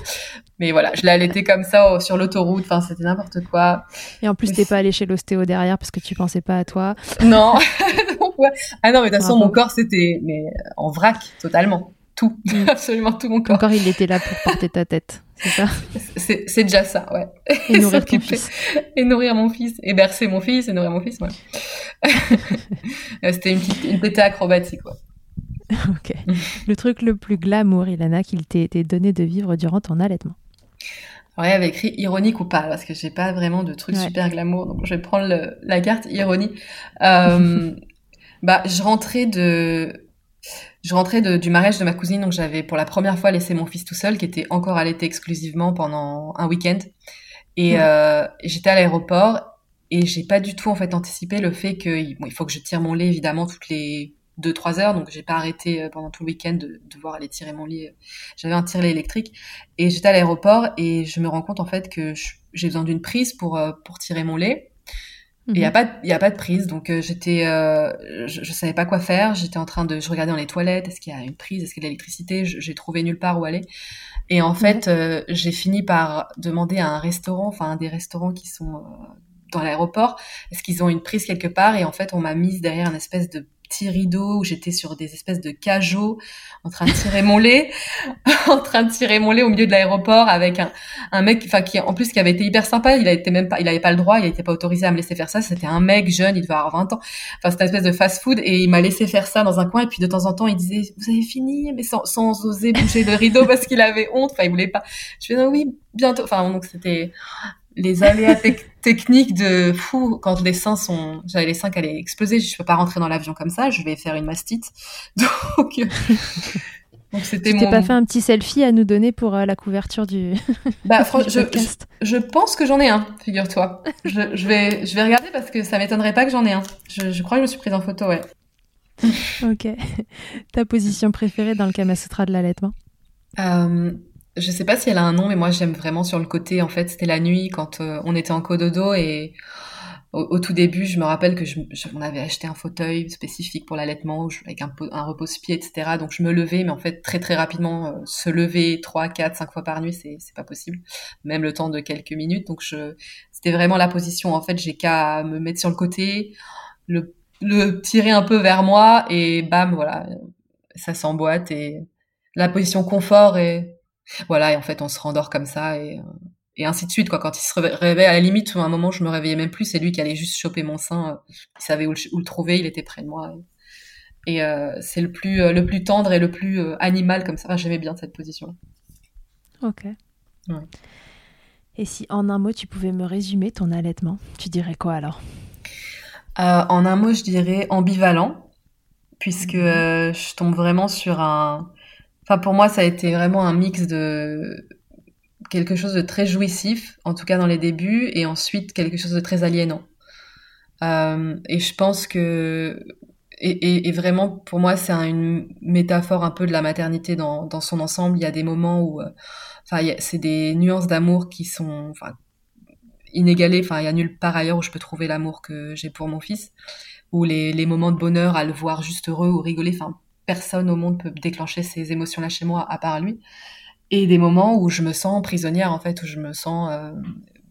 Mais voilà, je l'ai allaité comme ça sur l'autoroute. Enfin, c'était n'importe quoi. Et en plus, t'es pas allé chez l'ostéo derrière parce que tu pensais pas à toi. Non. ah non, mais de toute façon, mon corps c'était mais en vrac totalement tout, mm. absolument tout mon corps. Encore, il était là pour porter ta tête, c'est ça? C'est déjà ça, ouais. Et nourrir ton fils. Et nourrir mon fils, et bercer mon fils, et nourrir mon fils, ouais. C'était une petite une acrobatique, quoi. ok. Le truc le plus glamour, Ilana, qu'il t'ait été donné de vivre durant ton allaitement Ouais, il avait écrit ironique ou pas, parce que j'ai pas vraiment de trucs super glamour, donc je vais prendre la carte ironie. Euh, bah, je rentrais de je rentrais de, du mariage de ma cousine, donc j'avais pour la première fois laissé mon fils tout seul, qui était encore allaité exclusivement pendant un week-end. Et euh, j'étais à l'aéroport et j'ai pas du tout en fait anticipé le fait qu'il bon, il faut que je tire mon lait évidemment toutes les deux trois heures, donc j'ai pas arrêté euh, pendant tout le week-end de devoir aller tirer mon lait. J'avais un tire-lait électrique et j'étais à l'aéroport et je me rends compte en fait que j'ai besoin d'une prise pour euh, pour tirer mon lait il y a mhm. pas, il y a pas de prise, donc euh, j'étais, euh, je, je, savais pas quoi faire. J'étais en train de, je regardais dans les toilettes, est-ce qu'il y a une prise, est-ce qu'il y a de l'électricité? J'ai trouvé nulle part où aller. Et en fait, euh, j'ai fini par demander à un restaurant, enfin un des restaurants qui sont dans l'aéroport, est-ce qu'ils ont une prise quelque part? Et en fait, on m'a mise derrière une espèce de petit rideau où j'étais sur des espèces de cajots en train de tirer mon lait, en train de tirer mon lait au milieu de l'aéroport avec un, un mec, enfin qui en plus qui avait été hyper sympa. Il été même pas, il avait pas le droit, il était pas autorisé à me laisser faire ça. C'était un mec jeune, il devait avoir 20 ans. Enfin c'était une espèce de fast-food et il m'a laissé faire ça dans un coin et puis de temps en temps il disait vous avez fini mais sans, sans oser bouger le rideau parce qu'il avait honte. Enfin il voulait pas. Je fais oui bientôt. Enfin donc c'était les aléas techniques de fou quand les seins sont j'avais les seins qui allaient exploser je peux pas rentrer dans l'avion comme ça je vais faire une mastite. Donc donc c'était mon... pas fait un petit selfie à nous donner pour euh, la couverture du bah je, je, pense que j'en ai un figure-toi. Je, je, vais je vais regarder parce que ça m'étonnerait pas que j'en ai un. Je, je crois que je me suis prise en photo ouais. Ok. Ta position préférée dans le Kama Sutra de l'allaitement? Euh, je sais pas si elle a un nom, mais moi j'aime vraiment sur le côté. En fait, c'était la nuit quand euh, on était en cododo et au, tout début, je me rappelle que je, on avait acheté un fauteuil spécifique pour l'allaitement avec un, un repose-pied, etc. Donc je me levais, mais en fait très très rapidement, euh, se lever trois, quatre, cinq fois par nuit, c'est c'est pas possible, même le temps de quelques minutes. Donc je, c'était vraiment la position. En fait, j'ai qu'à me mettre sur le côté, le le tirer un peu vers moi et bam, voilà, ça s'emboîte et la position confort est voilà, et en fait, on se rendort comme ça et, euh, et ainsi de suite. Quoi. Quand il se réveille, à la limite, à un moment, je me réveillais même plus. C'est lui qui allait juste choper mon sein. Euh, il savait où le, trouver, il était près de moi. Et, euh, c'est le plus, le plus tendre et le plus animal comme ça. J'aimais bien cette position. Ok. Et si en un mot, tu pouvais me résumer ton allaitement, tu dirais quoi alors? En un mot, je dirais ambivalent, puisque mhm. je tombe vraiment sur un Enfin, pour moi, ça a été vraiment un mix de quelque chose de très jouissif, en tout cas dans les débuts, et ensuite quelque chose de très aliénant. Euh, et je pense que, et, vraiment pour moi, c'est une métaphore un peu de la maternité dans, son ensemble. Il y a des moments où, euh, enfin, c'est des nuances d'amour qui sont, inégalées. Enfin, il y a nulle part ailleurs où je peux trouver l'amour que j'ai pour mon fils, ou les, les moments de bonheur à le voir juste heureux ou rigoler. Enfin, personne au monde peut déclencher ces émotions-là chez moi à part lui. Et des moments où je me sens prisonnière, en fait, où je me sens euh,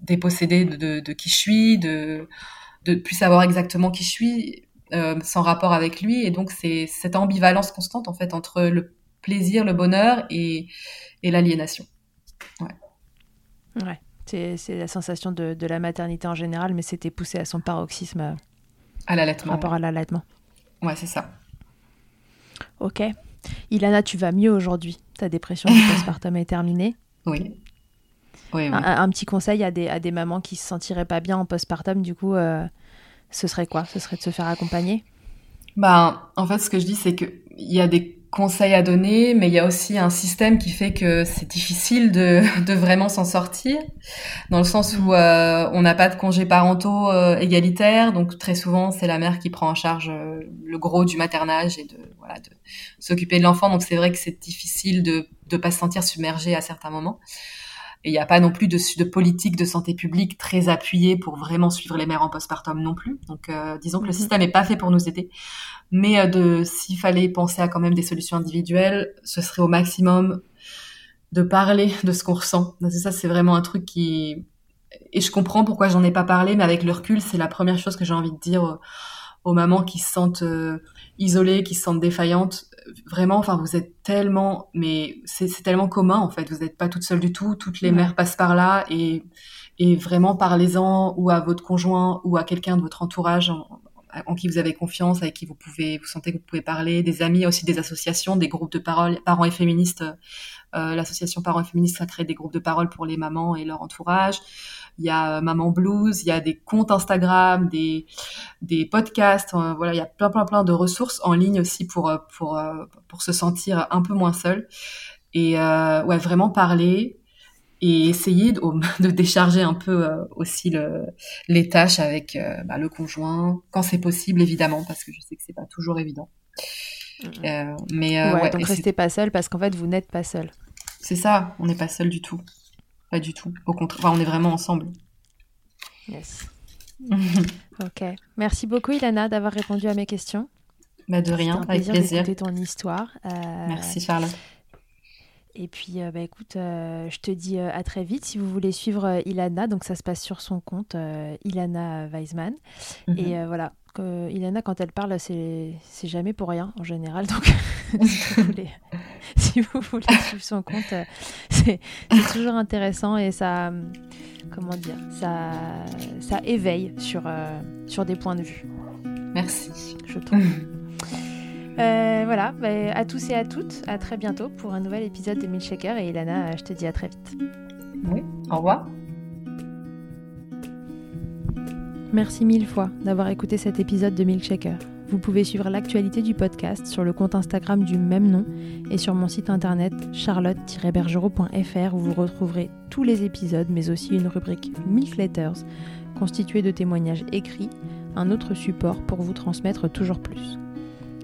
dépossédée de, qui je suis, de de plus savoir exactement qui je suis, euh, sans rapport avec lui. Et donc, c'est cette ambivalence constante, en fait, entre le plaisir, le bonheur et, et l'aliénation. Ouais. Ouais. C'est la sensation de, de, la maternité en général, mais c'était poussé à son paroxysme. Euh, à l'allaitement. Rapport à l'allaitement. Ouais, c'est ça. Ok. Ilana, tu vas mieux aujourd'hui. Ta dépression du postpartum est terminée. Oui. Oui, oui. Un, petit conseil à des, à des mamans qui se sentiraient pas bien en postpartum, du coup, euh, ce serait quoi? Ce serait de se faire accompagner? Ben, en fait, ce que je dis, c'est qu'il y a des conseils à donner, mais il y a aussi un système qui fait que c'est difficile de, de vraiment s'en sortir, dans le sens où euh, on n'a pas de congés parentaux euh, égalitaires, donc très souvent c'est la mère qui prend en charge euh, le gros du maternage et de voilà de s'occuper de l'enfant, donc c'est vrai que c'est difficile de ne pas se sentir submergé à certains moments. Et il n'y a pas non plus de, de, politique de santé publique très appuyée pour vraiment suivre les mères en postpartum non plus. Donc, euh, disons que le mhm. système n'est pas fait pour nous aider. Mais euh, de s'il fallait penser à quand même des solutions individuelles, ce serait au maximum de parler de ce qu'on ressent. Ça, c'est vraiment un truc qui... Et je comprends pourquoi j'en ai pas parlé, mais avec le recul, c'est la première chose que j'ai envie de dire aux mamans qui se sentent euh, isolées, qui se sentent défaillantes. Vraiment, enfin, vous êtes tellement, mais c'est tellement commun en fait. Vous n'êtes pas toute seule du tout. Toutes les mères passent par là et, et vraiment parlez-en ou à votre conjoint ou à quelqu'un de votre entourage en, qui vous avez confiance, avec qui vous pouvez, vous sentez que vous pouvez parler, des amis, aussi des associations, des groupes de parole, parents et féministes. Euh, L'association Parents et Féministes a créé des groupes de parole pour les mamans et leur entourage il y a Maman Blues, il y a des comptes Instagram, des, des podcasts, euh, voilà, il y a plein, plein, plein de ressources en ligne aussi pour, euh, pour, euh, pour se sentir un peu moins seul. Et ouais, vraiment parler et essayer de, de décharger un peu aussi le, les tâches avec bah, le conjoint, quand c'est possible, évidemment, parce que je sais que c'est pas toujours évident. Euh, mais ouais, donc restez pas seul parce qu'en fait vous n'êtes pas seul. C'est ça, on n'est pas seul du tout. Pas du tout. Au contraire, on est vraiment ensemble. Yes. ok. Merci beaucoup, Ilana, d'avoir répondu à mes questions. Bah de rien, un avec plaisir. d'écouter ton histoire. Euh, Merci, Charlotte. Et puis, euh, bah, écoute, euh, je te dis à très vite. Si vous voulez suivre Ilana, donc ça se passe sur son compte, Ilana Weisman. Mhm. Et voilà, Ilana, quand elle parle, c'est jamais pour rien en général. Donc, si, vous voulez, si, vous voulez, suivre son compte, euh, c'est toujours intéressant et ça, comment dire, ça, ça éveille sur, euh, sur des points de vue. Merci. Je trouve. Euh, voilà, bah, à tous et à toutes, à très bientôt pour un nouvel épisode de Milkshaker. Et Ilana, je te dis à très vite. Oui, au revoir. Merci mille fois d'avoir écouté cet épisode de Milkshaker. Vous pouvez suivre l'actualité du podcast sur le compte Instagram du même nom et sur mon site internet charlotte-bergerot.fr où vous retrouverez tous les épisodes mais aussi une rubrique Milk Letters constituée de témoignages écrits, un autre support pour vous transmettre toujours plus.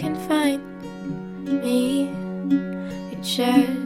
can find me. It just